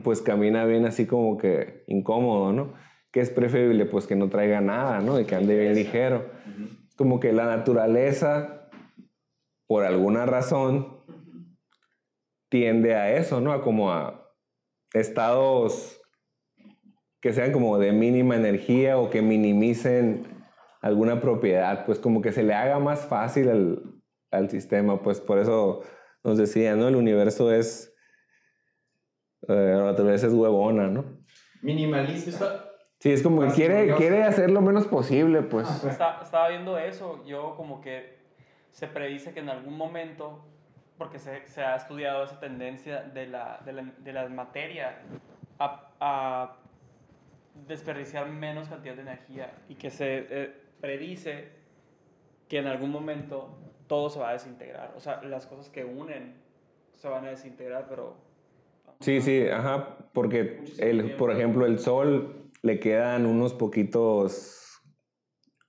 pues camina bien así como que incómodo, ¿no? Que es preferible pues que no traiga nada, ¿no? Y que ande bien ligero. Como que la naturaleza, por alguna razón, tiende a eso, ¿no? A como a estados que sean como de mínima energía o que minimicen alguna propiedad, pues como que se le haga más fácil al, al sistema, pues por eso nos decía, ¿no? El universo es, eh, la naturaleza es huevona, ¿no? Minimalista. Sí, es como que quiere, quiere hacer lo menos posible, pues. Está, estaba viendo eso, yo como que se predice que en algún momento, porque se, se ha estudiado esa tendencia de la, de la, de la materia a, a desperdiciar menos cantidad de energía y que se eh, predice que en algún momento todo se va a desintegrar. O sea, las cosas que unen se van a desintegrar, pero... Sí, sí, ajá, porque, el, por ejemplo, el Sol le quedan unos poquitos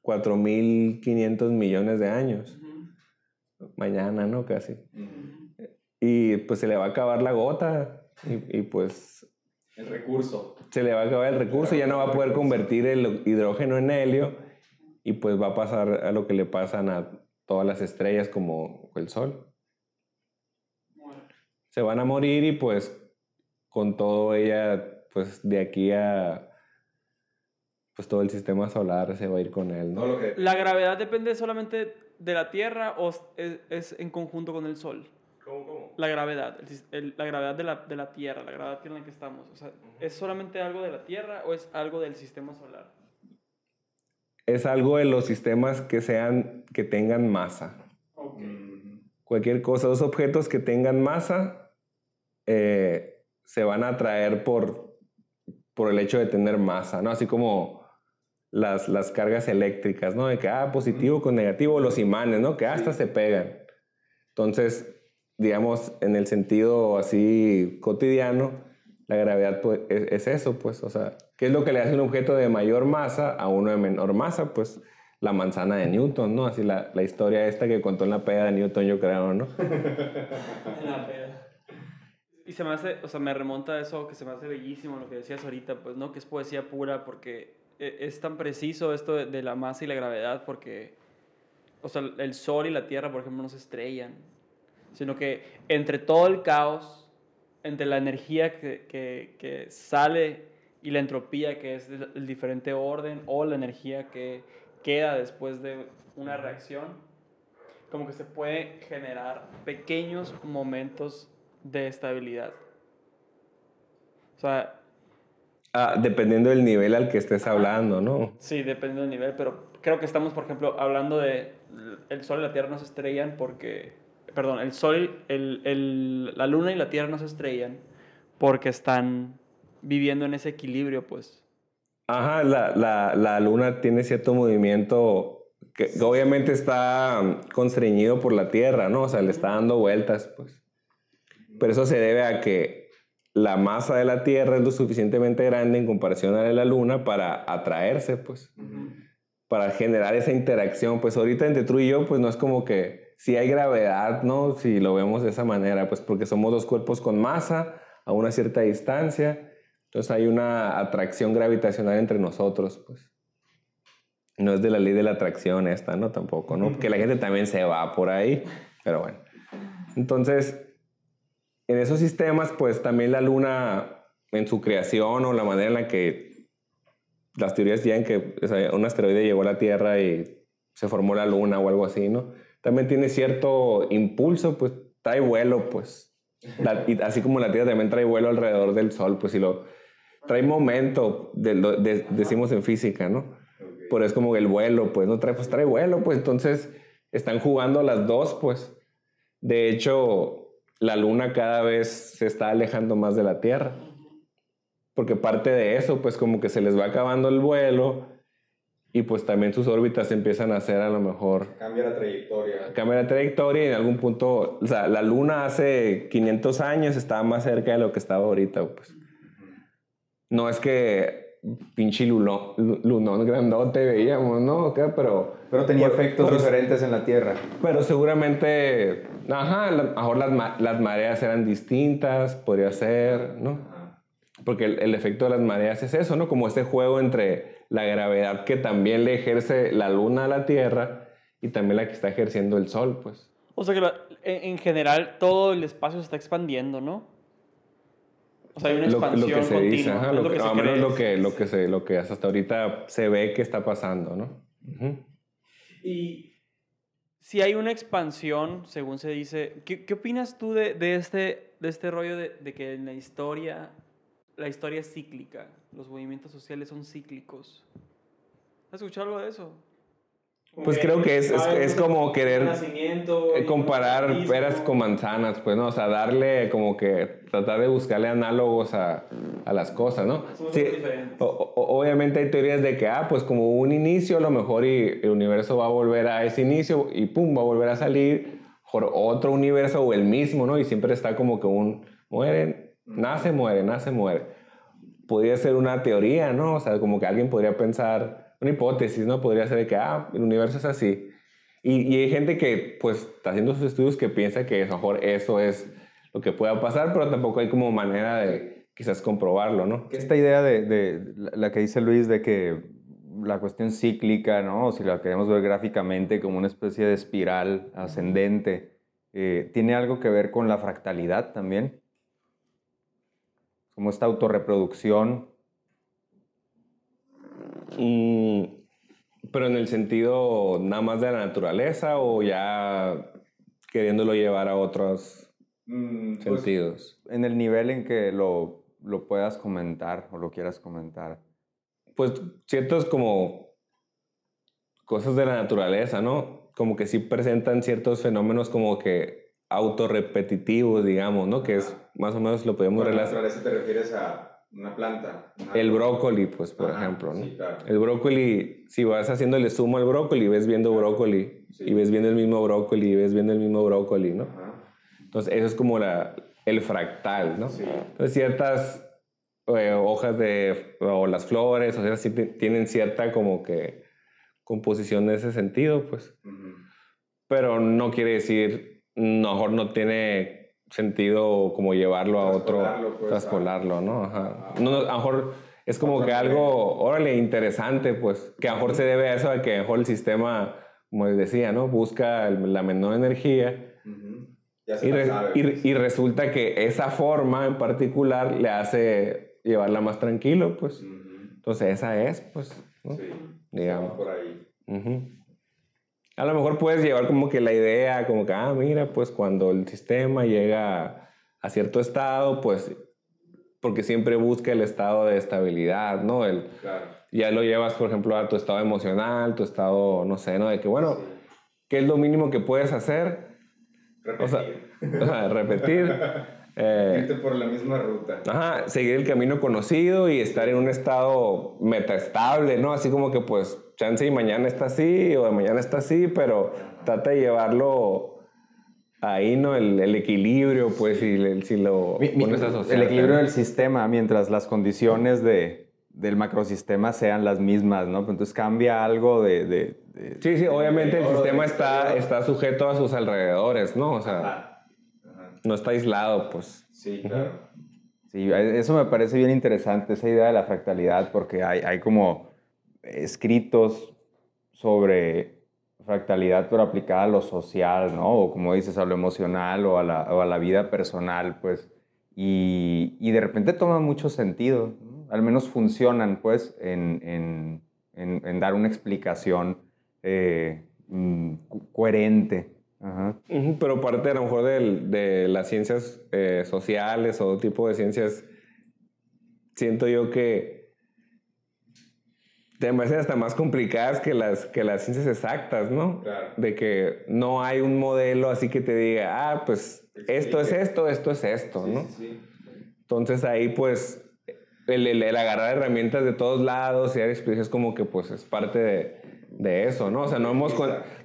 4.500 millones de años. Uh -huh. Mañana, ¿no? Casi. Uh -huh. Y pues se le va a acabar la gota y, y pues... El recurso. Se le va a acabar el recurso y ya no va a poder convertir el hidrógeno en helio y pues va a pasar a lo que le pasan a todas las estrellas como el Sol. Se van a morir y pues con todo ella, pues de aquí a pues todo el sistema solar se va a ir con él. ¿no? ¿La gravedad depende solamente de la Tierra o es, es en conjunto con el Sol? ¿Cómo, cómo? La gravedad, el, el, la gravedad de la, de la Tierra, la gravedad en la que estamos. O sea, uh -huh. ¿es solamente algo de la Tierra o es algo del sistema solar? Es algo de los sistemas que sean que tengan masa. Okay. Cualquier cosa, dos objetos que tengan masa eh, se van a atraer por, por el hecho de tener masa, ¿no? Así como las, las cargas eléctricas, ¿no? De que, ah, positivo con negativo, los imanes, ¿no? Que hasta sí. se pegan. Entonces, digamos, en el sentido así cotidiano, la gravedad pues, es, es, eso, pues, o sea, ¿qué es lo que le hace un objeto de mayor masa a uno de menor masa? Pues la manzana de Newton, ¿no? Así la, la historia esta que contó en la peda de Newton, yo creo, ¿no? en la peda. Y se me hace, o sea, me remonta a eso que se me hace bellísimo lo que decías ahorita, pues, ¿no? Que es poesía pura porque e, es tan preciso esto de, de la masa y la gravedad porque, o sea, el Sol y la Tierra, por ejemplo, no se estrellan, sino que entre todo el caos entre la energía que, que, que, sale y la entropía, que es el diferente orden, o la energía que queda después de una reacción, como que se puede generar pequeños momentos de estabilidad. O sea... Ah, dependiendo del nivel al que estés hablando, ¿no? Sí, dependiendo del nivel, pero creo que estamos, por ejemplo, hablando de el Sol y la Tierra no se estrellan porque perdón, el Sol, el, el, la Luna y la Tierra no se estrellan porque están viviendo en ese equilibrio, pues. Ajá, la, la, la Luna tiene cierto movimiento que, que, obviamente está constreñido por la Tierra, ¿no? O sea, le está dando vueltas, pues. Pero eso se debe a que la masa de la Tierra es lo suficientemente grande en comparación a la Luna para atraerse, pues. Uh -huh. Para generar esa interacción. Pues ahorita entre tú y yo, pues no es como que si hay gravedad, ¿no? Si lo vemos de esa manera, pues porque somos dos cuerpos con masa a una cierta distancia, entonces hay una atracción gravitacional entre nosotros, pues. No es de la ley de la atracción esta, ¿no? Tampoco, ¿no? Porque la gente también se va por ahí, pero bueno. Entonces, en esos sistemas, pues también la luna en su creación o la manera en la que las teorías llegan que o sea, un asteroide llegó a la Tierra y se formó la luna o algo así, ¿no? También tiene cierto impulso, pues trae vuelo, pues. La- y así como la Tierra también trae vuelo alrededor del Sol, pues si lo trae momento, de, de- decimos en física, ¿no? Pero es como el vuelo, pues no trae, pues trae vuelo, pues entonces están jugando las dos, pues. De hecho, la luna cada vez se está alejando más de la Tierra. Porque parte de eso, pues como que se les va acabando el vuelo y pues también sus órbitas empiezan a hacer a lo mejor Cambia la trayectoria. cambia la trayectoria y en algún punto, o sea, la luna hace 500 años estaba más cerca de lo que estaba ahorita, pues. No es que pinche luno- lu- lunón grandote veíamos, ¿no? Pero, Pero tenía por- efectos por- diferentes en la Tierra. pero seguramente, ajá, a lo mejor las, las mareas eran distintas, podría ser, ¿no? Porque el, el efecto de las mareas es eso, ¿no? Como este juego entre la gravedad que también le ejerce la luna a la Tierra y también la que está ejerciendo el Sol, pues. O sea que la- en, en general todo el espacio se está expandiendo, ¿no? O sea, hay una Lo, expansión lo que se continua. dice, ajá, lo que, se más o menos lo que, lo, que se, lo que hasta ahorita se ve que está pasando, ¿no? Ujú. Y si hay una expansión, según se dice, ¿qué, qué opinas tú de, de este, de este rollo de, de que en la historia, la historia es cíclica, los movimientos sociales son cíclicos? ¿Has escuchado algo de eso? Pues creo que es, es, es como querer comparar peras con manzanas, pues, ¿no? O sea, darle como que tratar de buscarle análogos a, a las cosas, ¿no? Sí, o- o- obviamente hay teorías de que, ah, pues como un inicio, a lo mejor y el universo va a volver a ese inicio y pum, va a volver a salir por otro universo o el mismo, ¿no? Y siempre está como que un muere, nace, muere, nace, muere. Podría ser una teoría, ¿no? O sea, como que alguien podría pensar, una hipótesis, ¿no? Podría ser de que, ah, el universo es así. Y, y hay gente que, pues, está haciendo sus estudios que piensa que a lo mejor eso es lo que pueda pasar, pero tampoco hay como manera de quizás comprobarlo, ¿no? Esta idea de, de la- que dice Luis de que la cuestión cíclica, ¿no? Si la queremos ver gráficamente como una especie de espiral ascendente, eh, ¿tiene algo que ver con la fractalidad también? Como esta autorreproducción. Mm, pero en el sentido nada más de la naturaleza o ya queriéndolo llevar a otros pues, sentidos. en el nivel en que lo, lo puedas comentar o lo quieras comentar. Pues ciertos como cosas de la naturaleza, ¿no? Como que sí presentan ciertos fenómenos como que autorrepetitivos, digamos, ¿no? Que es más o menos lo podemos relacionar. te refieres a una planta? El brócoli, pues, por Ajá, ejemplo, ¿no? sí, claro. El brócoli, si vas haciéndole zumo al brócoli, ves viendo brócoli, Sí. y ves viendo el mismo brócoli, y ves viendo el mismo brócoli, ¿no? Entonces, eso es como la, el fractal, ¿no? Sí. Entonces, ciertas eh, hojas de, o las flores, o sea, sí ti- tienen cierta como que composición en ese sentido, pues. Pero no quiere decir, mejor no tiene sentido como llevarlo a otro, pues, traspolarlo, ¿no? Ajá. a- No, no, a lo mejor es como que algo, órale, interesante, pues, que a lo mejor se debe a eso, a que a lo mejor el sistema, como les decía, ¿no? Busca la menor energía Ya y, re- y- y resulta que esa forma en particular le hace llevarla más tranquilo, pues. Entonces esa es, pues, ¿no? digamos. por ahí. Ujú. A lo mejor puedes llevar como que la idea, como que, ah, mira, pues cuando el sistema llega a cierto estado, pues, porque siempre busca el estado de estabilidad, ¿no? El, Claro. ya lo llevas, por ejemplo, a tu estado emocional, tu estado, no sé, ¿no? De que, bueno, ¿qué es lo mínimo que puedes hacer? O sea, o sea, repetir. eh, por la misma ruta. Ajá, seguir el camino conocido y estar en un estado metaestable, ¿no? Así como que pues chance y mañana está así o de mañana está así, pero trata de llevarlo ahí, ¿no? El, el equilibrio, pues, si, le- si lo Mi- pones a asociar. el equilibrio del sistema, mientras las condiciones de, del macrosistema sean las mismas, ¿no? Entonces cambia algo de... de- de- Sí, sí, obviamente el sistema está, está sujeto a sus alrededores, ¿no? O sea, Ajá, ajá. no está aislado, pues. Sí, claro. Sí, eso me parece bien interesante, esa idea de la fractalidad, porque hay, hay como escritos sobre fractalidad, pero aplicada a lo social, ¿no? O como dices, a lo emocional o a la, a la vida personal, pues. Y, y, de repente toma mucho sentido, al menos funcionan, pues, en, en, en, en dar una explicación eh, mm, coherente. Ajá. Pero parte a lo mejor de, de las ciencias eh, sociales o tipo de ciencias, siento yo que te parecen hasta más complicadas que las, que las ciencias exactas, ¿no? Claro. De que no hay un modelo así que te diga, ah, pues esto es esto, esto es esto, ¿no? Sí, Entonces ahí pues el, el, el agarrar herramientas de todos lados y dar experiencias como que pues es parte de, de eso, ¿no? O sea, no hemos,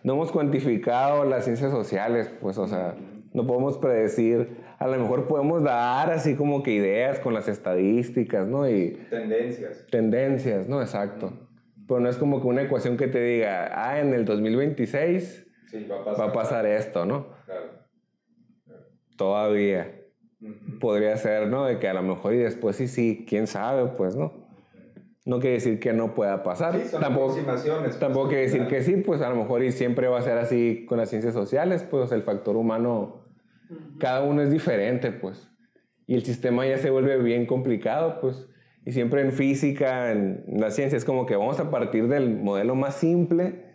no hemos cuantificado las ciencias sociales, pues, o sea, no podemos predecir, a lo mejor podemos dar así como que ideas con las estadísticas, ¿no? Y Tendencias. tendencias, ¿no? Exacto. Pero no es como que una ecuación que te diga, ah, en el 2026 Sí, va a va a pasar esto, ¿no? Claro. Todavía. Podría ser, ¿no? De que a lo mejor y después sí, sí, quién sabe, pues, ¿no? No quiere decir que no pueda pasar. tampoco, aproximaciones. tampoco quiere decir que sí, pues a lo mejor y siempre va a ser así con las ciencias sociales, pues el factor humano, cada uno es diferente, pues. Y el sistema ya se vuelve bien complicado, pues. Y siempre en física, en la ciencia, es como que vamos a partir del modelo más simple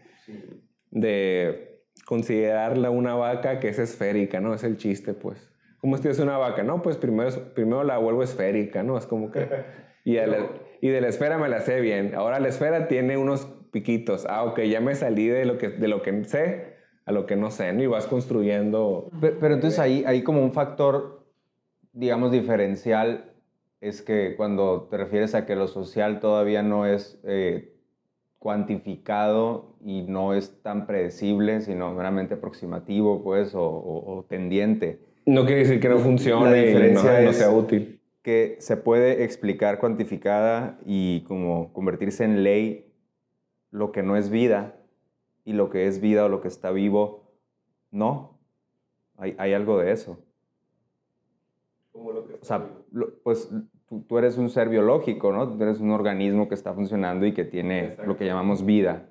de considerarla una vaca que es esférica, ¿no? Es el chiste, pues. ¿Cómo estudias una vaca? No, pues primero, primero la vuelvo esférica, ¿no? Es como que... Y, a la- y de la esfera me la sé bien. Ahora la esfera tiene unos piquitos. Ah, ok, ya me salí de lo que, de lo que sé a lo que no sé, ¿no? Y vas construyendo... Pero, pero entonces ahí hay como un factor, digamos, diferencial, es que cuando te refieres a que lo social todavía no es eh, cuantificado y no es tan predecible, sino meramente aproximativo, pues, o, o- o tendiente, No quiere decir que no funcione La y no, diferencia no es- sea útil. que se puede explicar cuantificada y como convertirse en ley lo que no es vida y lo que es vida o lo que está vivo, no. Hay, hay algo de eso. O sea, lo- pues tú, tú eres un ser biológico, ¿no? Tú eres un organismo que está funcionando y que tiene lo que llamamos vida.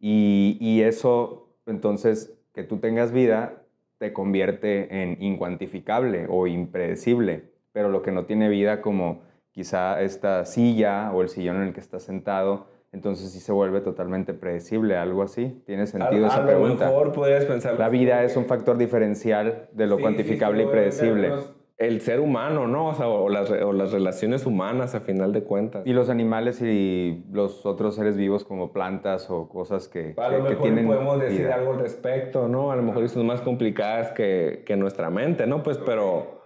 Y, y eso, entonces, que tú tengas vida, te convierte en incuantificable o impredecible. Pero lo que no tiene vida, como quizá esta silla o el sillón en el que estás sentado, entonces sí se vuelve totalmente predecible, algo así. ¿Tiene sentido a, esa a pregunta? lo mejor podrías pensar... La vida es un factor diferencial de lo Sí, cuantificable sí, sí, y predecible. El ser humano, ¿no? O, sea, o, las, o las relaciones humanas, a final de cuentas. Y los animales y los otros seres vivos como plantas o cosas que, A lo que mejor tienen podemos decir vida. algo al respecto, ¿no? A lo mejor son más complicadas que, que nuestra mente, ¿no? Pues, pero,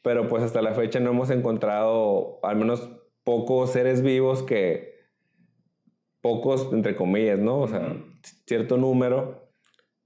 pero pues hasta la fecha no hemos encontrado, al menos pocos seres vivos que, pocos entre comillas, ¿no? O sea, cierto número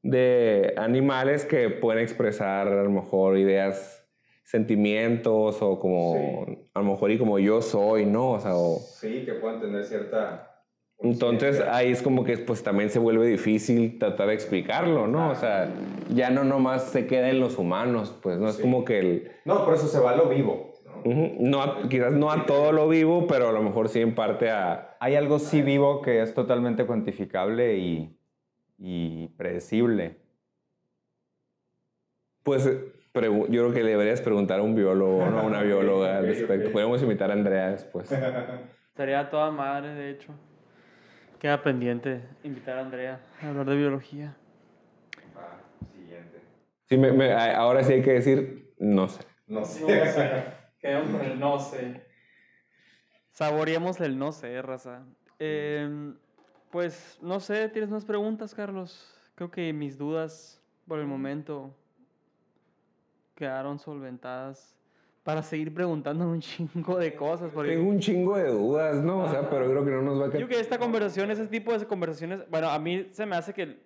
de animales que pueden expresar a lo mejor ideas, sentimientos o como, a lo mejor y como yo soy, ¿no? O sea, o... Sí, que puedan tener cierta... Entonces ahí es como que pues también se vuelve difícil tratar de explicarlo, ¿no? O sea, ya no nomás se queda en los humanos, pues no es Sí. como que el... No, por eso se va a lo vivo. ¿no? Ujú, no a- quizás no a todo lo vivo, pero a lo mejor sí en parte a... Hay algo sí vivo que es totalmente cuantificable y, y predecible. Pues yo creo que le deberías preguntar a un biólogo, ¿no? A una bióloga al respecto. Podríamos invitar a Andrea después. Estaría toda madre, de hecho. Queda pendiente invitar a Andrea a hablar de biología. siguiente. Sí, me- ahora sí hay que decir, no sé. No No sé. Quedamos con el no sé. Saboreemos el no sé, raza. Em, pues no sé, ¿tienes más preguntas, Carlos? Creo que mis dudas por el momento quedaron solventadas para seguir preguntando un chingo de cosas. Porque Tengo un chingo de dudas, ¿no? O sea, pero creo que no nos va a yo que esta conversación, ese tipo de conversaciones, bueno, a mí se me hace que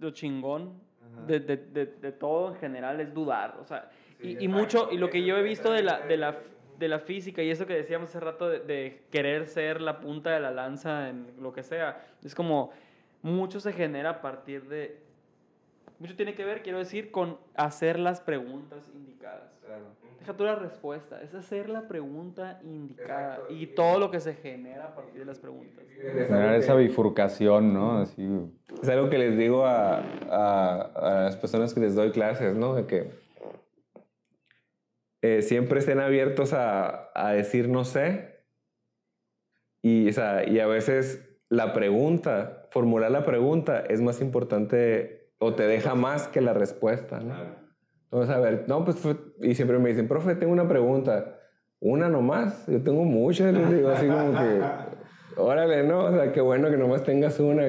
lo chingón de, de, de, de todo en general es dudar, o sea, y, y mucho, y lo que yo he visto de la, de la, de la física y eso que decíamos hace rato de querer ser la punta de la lanza en lo que sea, es como mucho se genera a partir de mucho tiene que ver, quiero decir, con hacer las preguntas indicadas. Deja tú la respuesta, es hacer la pregunta indicada y todo lo que se genera a partir de las preguntas. Generar esa bifurcación, ¿no? Así. Es algo que les digo a, a, a las personas que les doy clases, ¿no? De que eh, siempre estén abiertos a, a, decir no sé. Y, o sea, y a veces la pregunta, formular la pregunta es más importante o te deja más que la respuesta, ¿no? Entonces, a ver, no, pues, y siempre me dicen, profe, tengo una pregunta. Una nomás, yo tengo muchas, les digo así como que, órale, ¿no? O sea, qué bueno que nomás tengas una.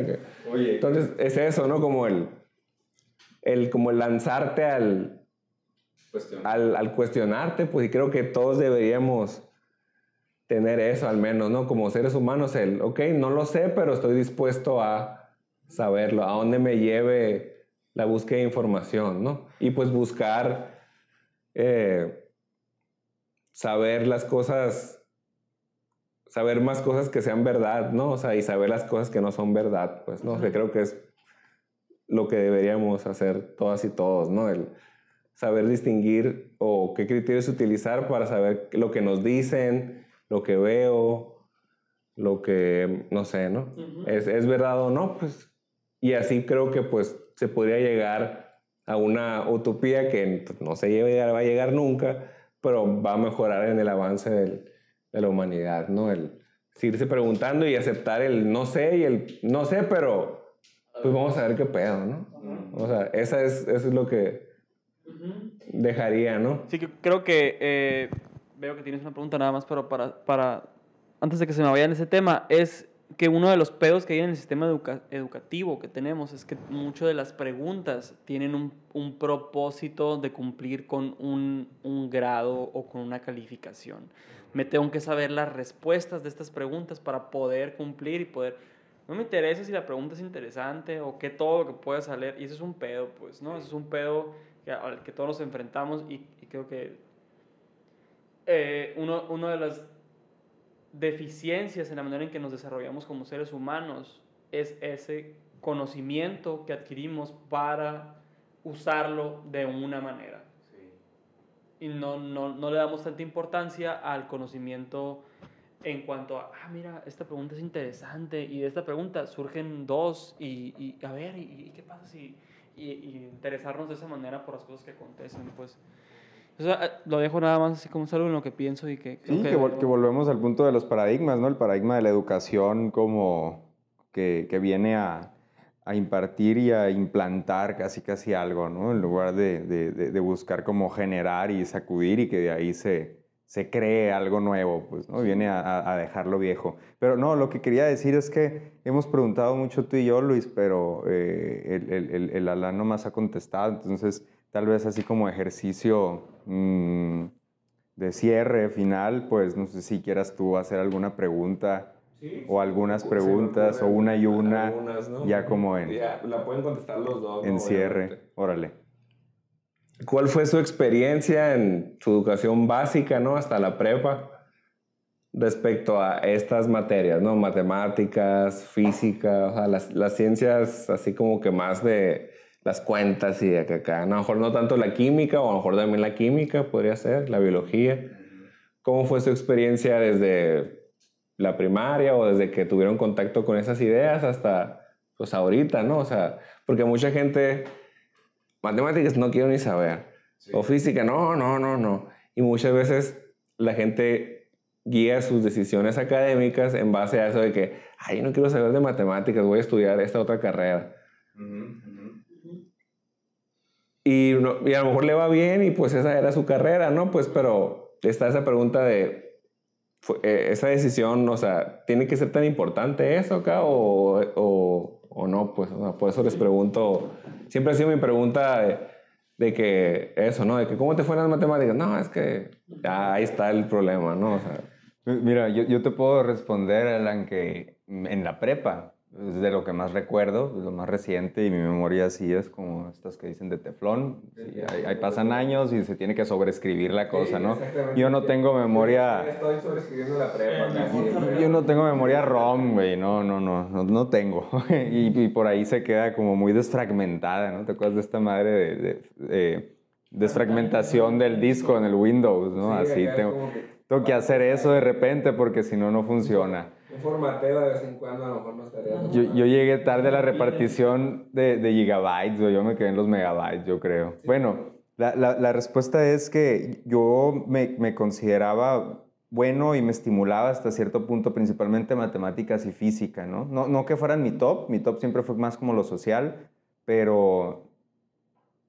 Oye. Entonces, es eso, ¿no? Como el, el, como el lanzarte al, al, al, cuestionarte, pues, y creo que todos deberíamos tener eso al menos, ¿no? Como seres humanos, el, ok, no lo sé, pero estoy dispuesto a saberlo, a dónde me lleve la búsqueda de información, ¿no? Y pues buscar eh, saber las cosas, saber más cosas que sean verdad, ¿no? O sea, y saber las cosas que no son verdad, pues, ¿no? Sea, creo que es lo que deberíamos hacer todas y todos, ¿no? El saber distinguir o qué criterios utilizar para saber lo que nos dicen, lo que veo, lo que, no sé, ¿no? ¿Es, ¿Es verdad o no? Pues, y así creo que pues se podría llegar a una utopía que no se va a llegar nunca, pero va a mejorar en el avance del, de la humanidad, ¿no? El seguirse preguntando y aceptar el no sé y el no sé, pero pues vamos a ver qué pedo, ¿no? O sea, esa es, eso es lo que dejaría, ¿no? Sí, creo que eh, veo que tienes una pregunta nada más, pero para, para, antes de que se me vaya en ese tema, es que uno de los pedos que hay en el sistema educativo que tenemos es que muchas de las preguntas tienen un, un propósito de cumplir con un, un, grado o con una calificación. Me tengo que saber las respuestas de estas preguntas para poder cumplir y poder... No me interesa si la pregunta es interesante o qué todo lo que pueda salir. Y eso es un pedo, pues, ¿no? Eso es un pedo al que todos nos enfrentamos y, y creo que eh, uno, uno de las deficiencias en la manera en que nos desarrollamos como seres humanos es ese conocimiento que adquirimos para usarlo de una manera. Y no, no, no, le damos tanta importancia al conocimiento en cuanto a, ah, mira, esta pregunta es interesante y de esta pregunta surgen dos y, y a ver, y, qué pasa si... Y, y, interesarnos de esa manera por las cosas que acontecen, pues lo dejo nada más así como algo en lo que pienso y que... Sí, que, volvemos al punto de los paradigmas, ¿no? El paradigma de la educación como que, que viene a, a, impartir y a implantar casi casi algo, ¿no? En lugar de, de, de, buscar como generar y sacudir y que de ahí se, se cree algo nuevo, pues, ¿no? Viene a, a, dejar lo viejo. Pero no, lo que quería decir es que hemos preguntado mucho tú y yo, Luis, pero eh, el, el, el, el Alá no más ha contestado, entonces tal vez así como ejercicio mm, de cierre final, pues no sé si quieras tú hacer alguna pregunta o algunas preguntas o una y una, ya como en... Ya, la pueden contestar los dos. En cierre, órale. ¿Cuál fue su experiencia en su educación básica, ¿no? Hasta la prepa respecto a estas materias, ¿no? Matemáticas, física, o sea, las, las ciencias así como que más de las cuentas y de acá. A lo mejor no tanto la química, o a lo mejor también la química podría ser, la biología. ¿Cómo fue su experiencia desde la primaria o desde que tuvieron contacto con esas ideas hasta pues ahorita, ¿no? O sea, porque mucha gente, matemáticas no quiero ni saber, o física, no, no, no, no. Y muchas veces la gente guía sus decisiones académicas en base a eso de que, ay, no quiero saber de matemáticas, voy a estudiar esta otra carrera. Y, y, a lo mejor le va bien y pues esa era su carrera, ¿no? Pues pero está esa pregunta de, eh, esa decisión, o sea, ¿tiene que ser tan importante eso acá o, o, o no? Pues por eso les pregunto, siempre ha sido mi pregunta de, de, que eso, ¿no? De que ¿cómo te fueron las matemáticas? No, es que ahí está el problema, ¿no? O sea, Mira, yo, yo te puedo responder, Alan, que en la prepa es de lo que más recuerdo, lo más reciente y mi memoria sí es como estas que dicen de teflón. Sí, ahí, ahí pasan años y se tiene que sobreescribir la cosa, ¿no? Yo no tengo memoria... Estoy sobreescribiendo la prepa. casi. Yo no tengo memoria ROM, güey, no, no, no, no, no tengo. y, y por ahí se queda como muy desfragmentada, ¿no? ¿Te acuerdas de esta madre de, de- de desfragmentación del disco en el Windows, ¿no? Sí, Así tengo, tengo que hacer eso de repente porque si no, no funciona. Un formateo de vez en cuando a lo mejor no estaría. Yo, yo llegué tarde a la repartición de, de gigabytes, o yo me quedé en los megabytes, yo creo. Bueno, la, la- la respuesta es que yo me, me consideraba bueno y me estimulaba hasta cierto punto, principalmente matemáticas y física, ¿no? No, no que fueran mi top, mi top siempre fue más como lo social, pero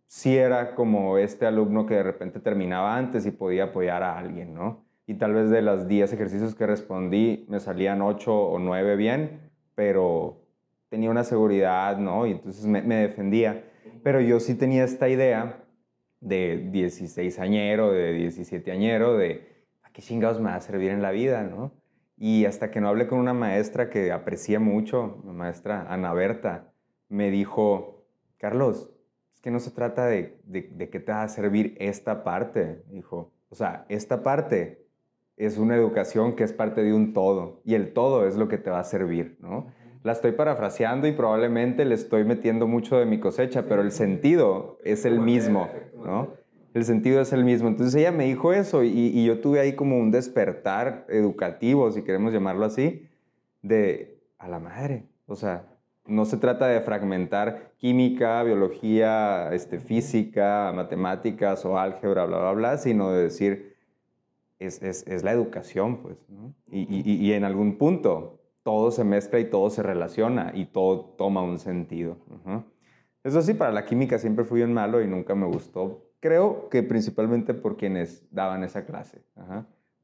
sí era como este alumno que de repente terminaba antes y podía apoyar a alguien, ¿no? Y tal vez de los 10 ejercicios que respondí me salían 8 o 9 bien, pero tenía una seguridad, ¿no? Y entonces me, me defendía. Pero yo sí tenía esta idea de 16 añero, de 17 añero, de ¿a qué chingados me va a servir en la vida, no? Y hasta que no hablé con una maestra que aprecié mucho, la maestra Ana Berta, me dijo, Carlos, es que no se trata de, de, de qué te va a servir esta parte, dijo. O sea, esta parte es una educación que es parte de un todo y el todo es lo que te va a servir, ¿no? La estoy parafraseando y probablemente le estoy metiendo mucho de mi cosecha, pero el sentido es el mismo, ¿no? El sentido es el mismo. Entonces ella me dijo eso y, y yo tuve ahí como un despertar educativo, si queremos llamarlo así, de a la madre. O sea, no se trata de fragmentar química, biología, este, física, matemáticas o álgebra, bla, bla, bla, sino de decir, es, es, es la educación, pues, ¿no? Y, y, y en algún punto todo se mezcla y todo se relaciona y todo toma un sentido. Eso sí, para la química siempre fui un malo y nunca me gustó. Creo que principalmente por quienes daban esa clase.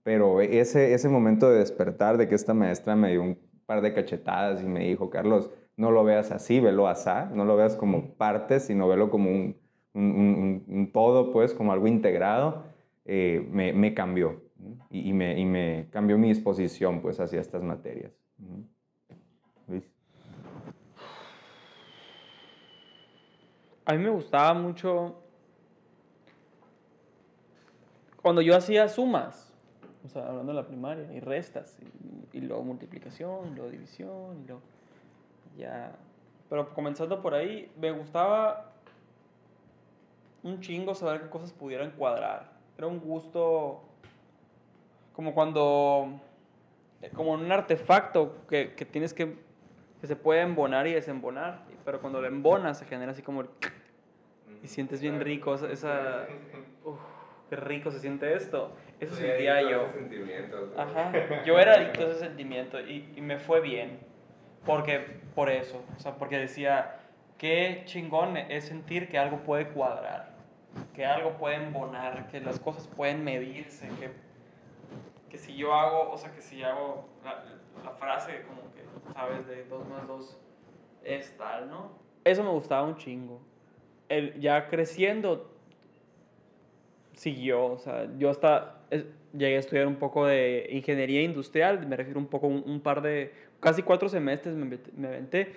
Pero ese, ese momento de despertar, de que esta maestra me dio un par de cachetadas y me dijo, Carlos, no lo veas así, velo asá, no lo veas como parte, sino velo como un, un, un- un todo, pues, como algo integrado, eh, me, cambió y, me, cambió mi disposición, pues, hacia estas materias. Luis. A mí me gustaba mucho cuando yo hacía sumas, o sea, hablando de la primaria, y restas, y, y luego multiplicación, y luego división, y luego ya. Pero comenzando por ahí, me gustaba un chingo saber qué cosas pudieran cuadrar. Era un gusto como cuando, como un artefacto que, que tienes que, que se puede embonar y desembonar, pero cuando lo embonas se genera así como el y sientes bien rico esa, uf, qué rico se siente esto. Eso sentía yo. Ajá. Yo era adicto a ese sentimiento y, y me fue bien. Porque, por eso. O sea, porque decía, qué chingón es sentir que algo puede cuadrar. Que algo puede embonar, que las cosas pueden medirse. Que, que si yo hago, o sea, que si hago la, la frase como que, ¿sabes? De 2 más 2 es tal, ¿no? Eso me gustaba un chingo. El, ya creciendo, siguió. O sea, yo hasta es- llegué a estudiar un poco de ingeniería industrial, me refiero un poco un, un par de, casi cuatro semestres me, me aventé.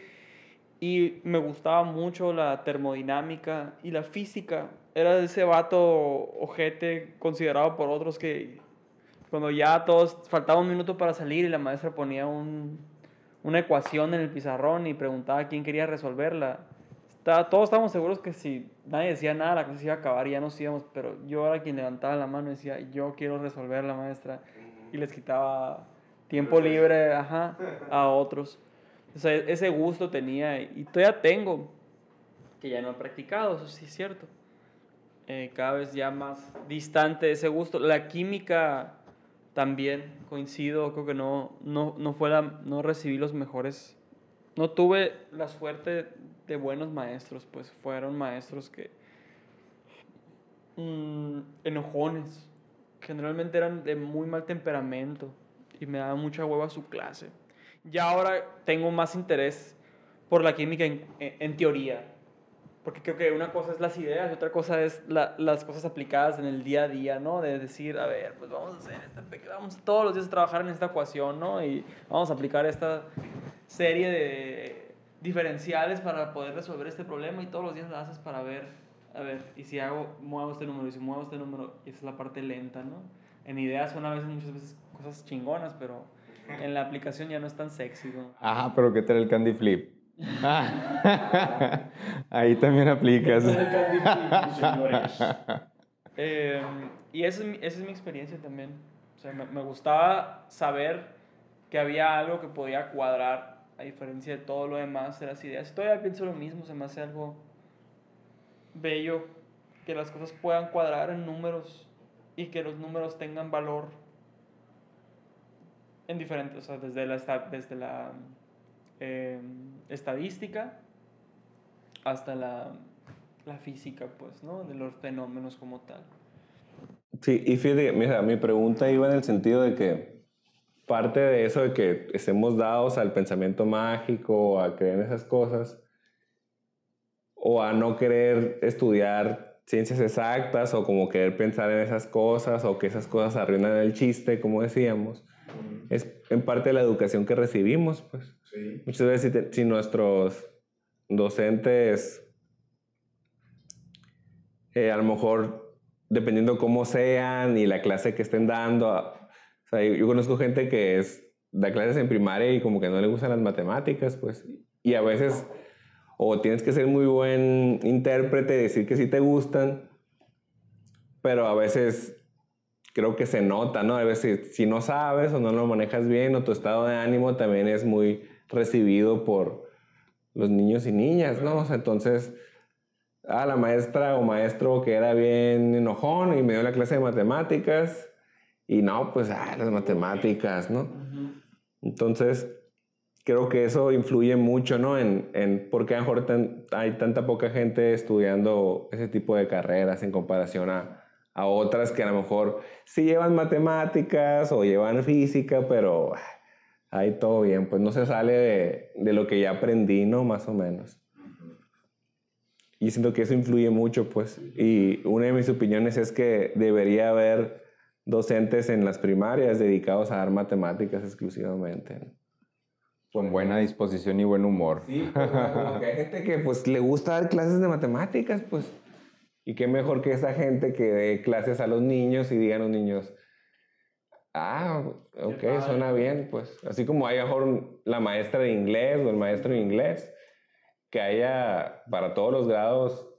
Y me gustaba mucho la termodinámica y la física. Era ese vato ojete considerado por otros que cuando ya todos faltaba un minuto para salir y la maestra ponía un, una ecuación en el pizarrón y preguntaba quién quería resolverla. Está- todos estábamos seguros que si nadie decía nada, la clase se iba a acabar y ya nos íbamos, pero yo era quien levantaba la mano y decía, yo quiero resolver la maestra, y les quitaba tiempo libre ajá, a otros. O sea, ese gusto tenía y todavía tengo, que ya no he practicado, eso sí es cierto. Eh, cada vez ya más distante ese gusto. La química también coincido, creo que no, no, no, fue la, no recibí los mejores, no tuve la suerte de buenos maestros, pues fueron maestros que mm, enojones, generalmente eran de muy mal temperamento y me daba mucha hueva su clase. Ya ahora tengo más interés por la química en, en- en teoría, porque creo que una cosa es las ideas y otra cosa es la- las cosas aplicadas en el día a día, ¿no? De decir, a ver, pues vamos a hacer esta, vamos todos los días a trabajar en esta ecuación, ¿no? Y vamos a aplicar esta, serie de diferenciales para poder resolver este problema y todos los días la haces para ver, a ver, y si hago, muevo este número, y si muevo este número, y esa es la parte lenta, ¿no? En ideas son a veces, muchas veces cosas chingonas, pero en la aplicación ya no es tan sexy, ¿no? Ajá, pero ¿qué tal el candy flip? Ahí también aplicas. Eh, y esa es, mi, esa es mi experiencia también. O sea, me, me gustaba saber que había algo que podía cuadrar a diferencia de todo lo demás de las ideas. Todavía pienso lo mismo, se me hace algo bello que las cosas puedan cuadrar en números y que los números tengan valor en diferentes, o sea, desde la, desde la eh, estadística hasta la, la física, pues, ¿no? De los fenómenos como tal. Sí, y fíjate, mira, mi pregunta iba en el sentido de que parte de eso de que estemos dados al pensamiento mágico, a creer en esas cosas, o a no querer estudiar ciencias exactas, o como querer pensar en esas cosas, o que esas cosas arruinan el chiste, como decíamos, es en parte de la educación que recibimos, pues. Muchas veces si, te- si nuestros docentes eh, a lo mejor dependiendo cómo sean y la clase que estén dando. a- O sea, yo, yo conozco gente que es, da clases en primaria y como que no le gustan las matemáticas, pues. Y a veces, o tienes que ser muy buen intérprete, decir que sí te gustan, pero a veces creo que se nota, ¿no? A veces si no sabes o no lo manejas bien o tu estado de ánimo también es muy recibido por los niños y niñas, ¿no? O sea, entonces, ah, la maestra o maestro que era bien enojón y me dio la clase de matemáticas y no, pues, ah, las matemáticas, ¿no? Entonces, creo que eso influye mucho, ¿no? En, en por qué a lo mejor tan- hay tanta poca gente estudiando ese tipo de carreras en comparación a, a otras que a lo mejor sí llevan matemáticas o llevan física, pero ah, ahí todo bien, pues no se sale de, de lo que ya aprendí, ¿no? Más o menos. Y siento que eso influye mucho, pues. Y una de mis opiniones es que debería haber docentes en las primarias dedicados a dar matemáticas exclusivamente. ¿no? Con buena disposición y buen humor. Sí, pues, que hay gente que pues le gusta dar clases de matemáticas, pues. Y qué mejor que esa gente que dé clases a los niños y digan a los niños, ah, ok, suena bien, pues. Así como hay mejor la maestra de inglés o el maestro de inglés, que haya para todos los grados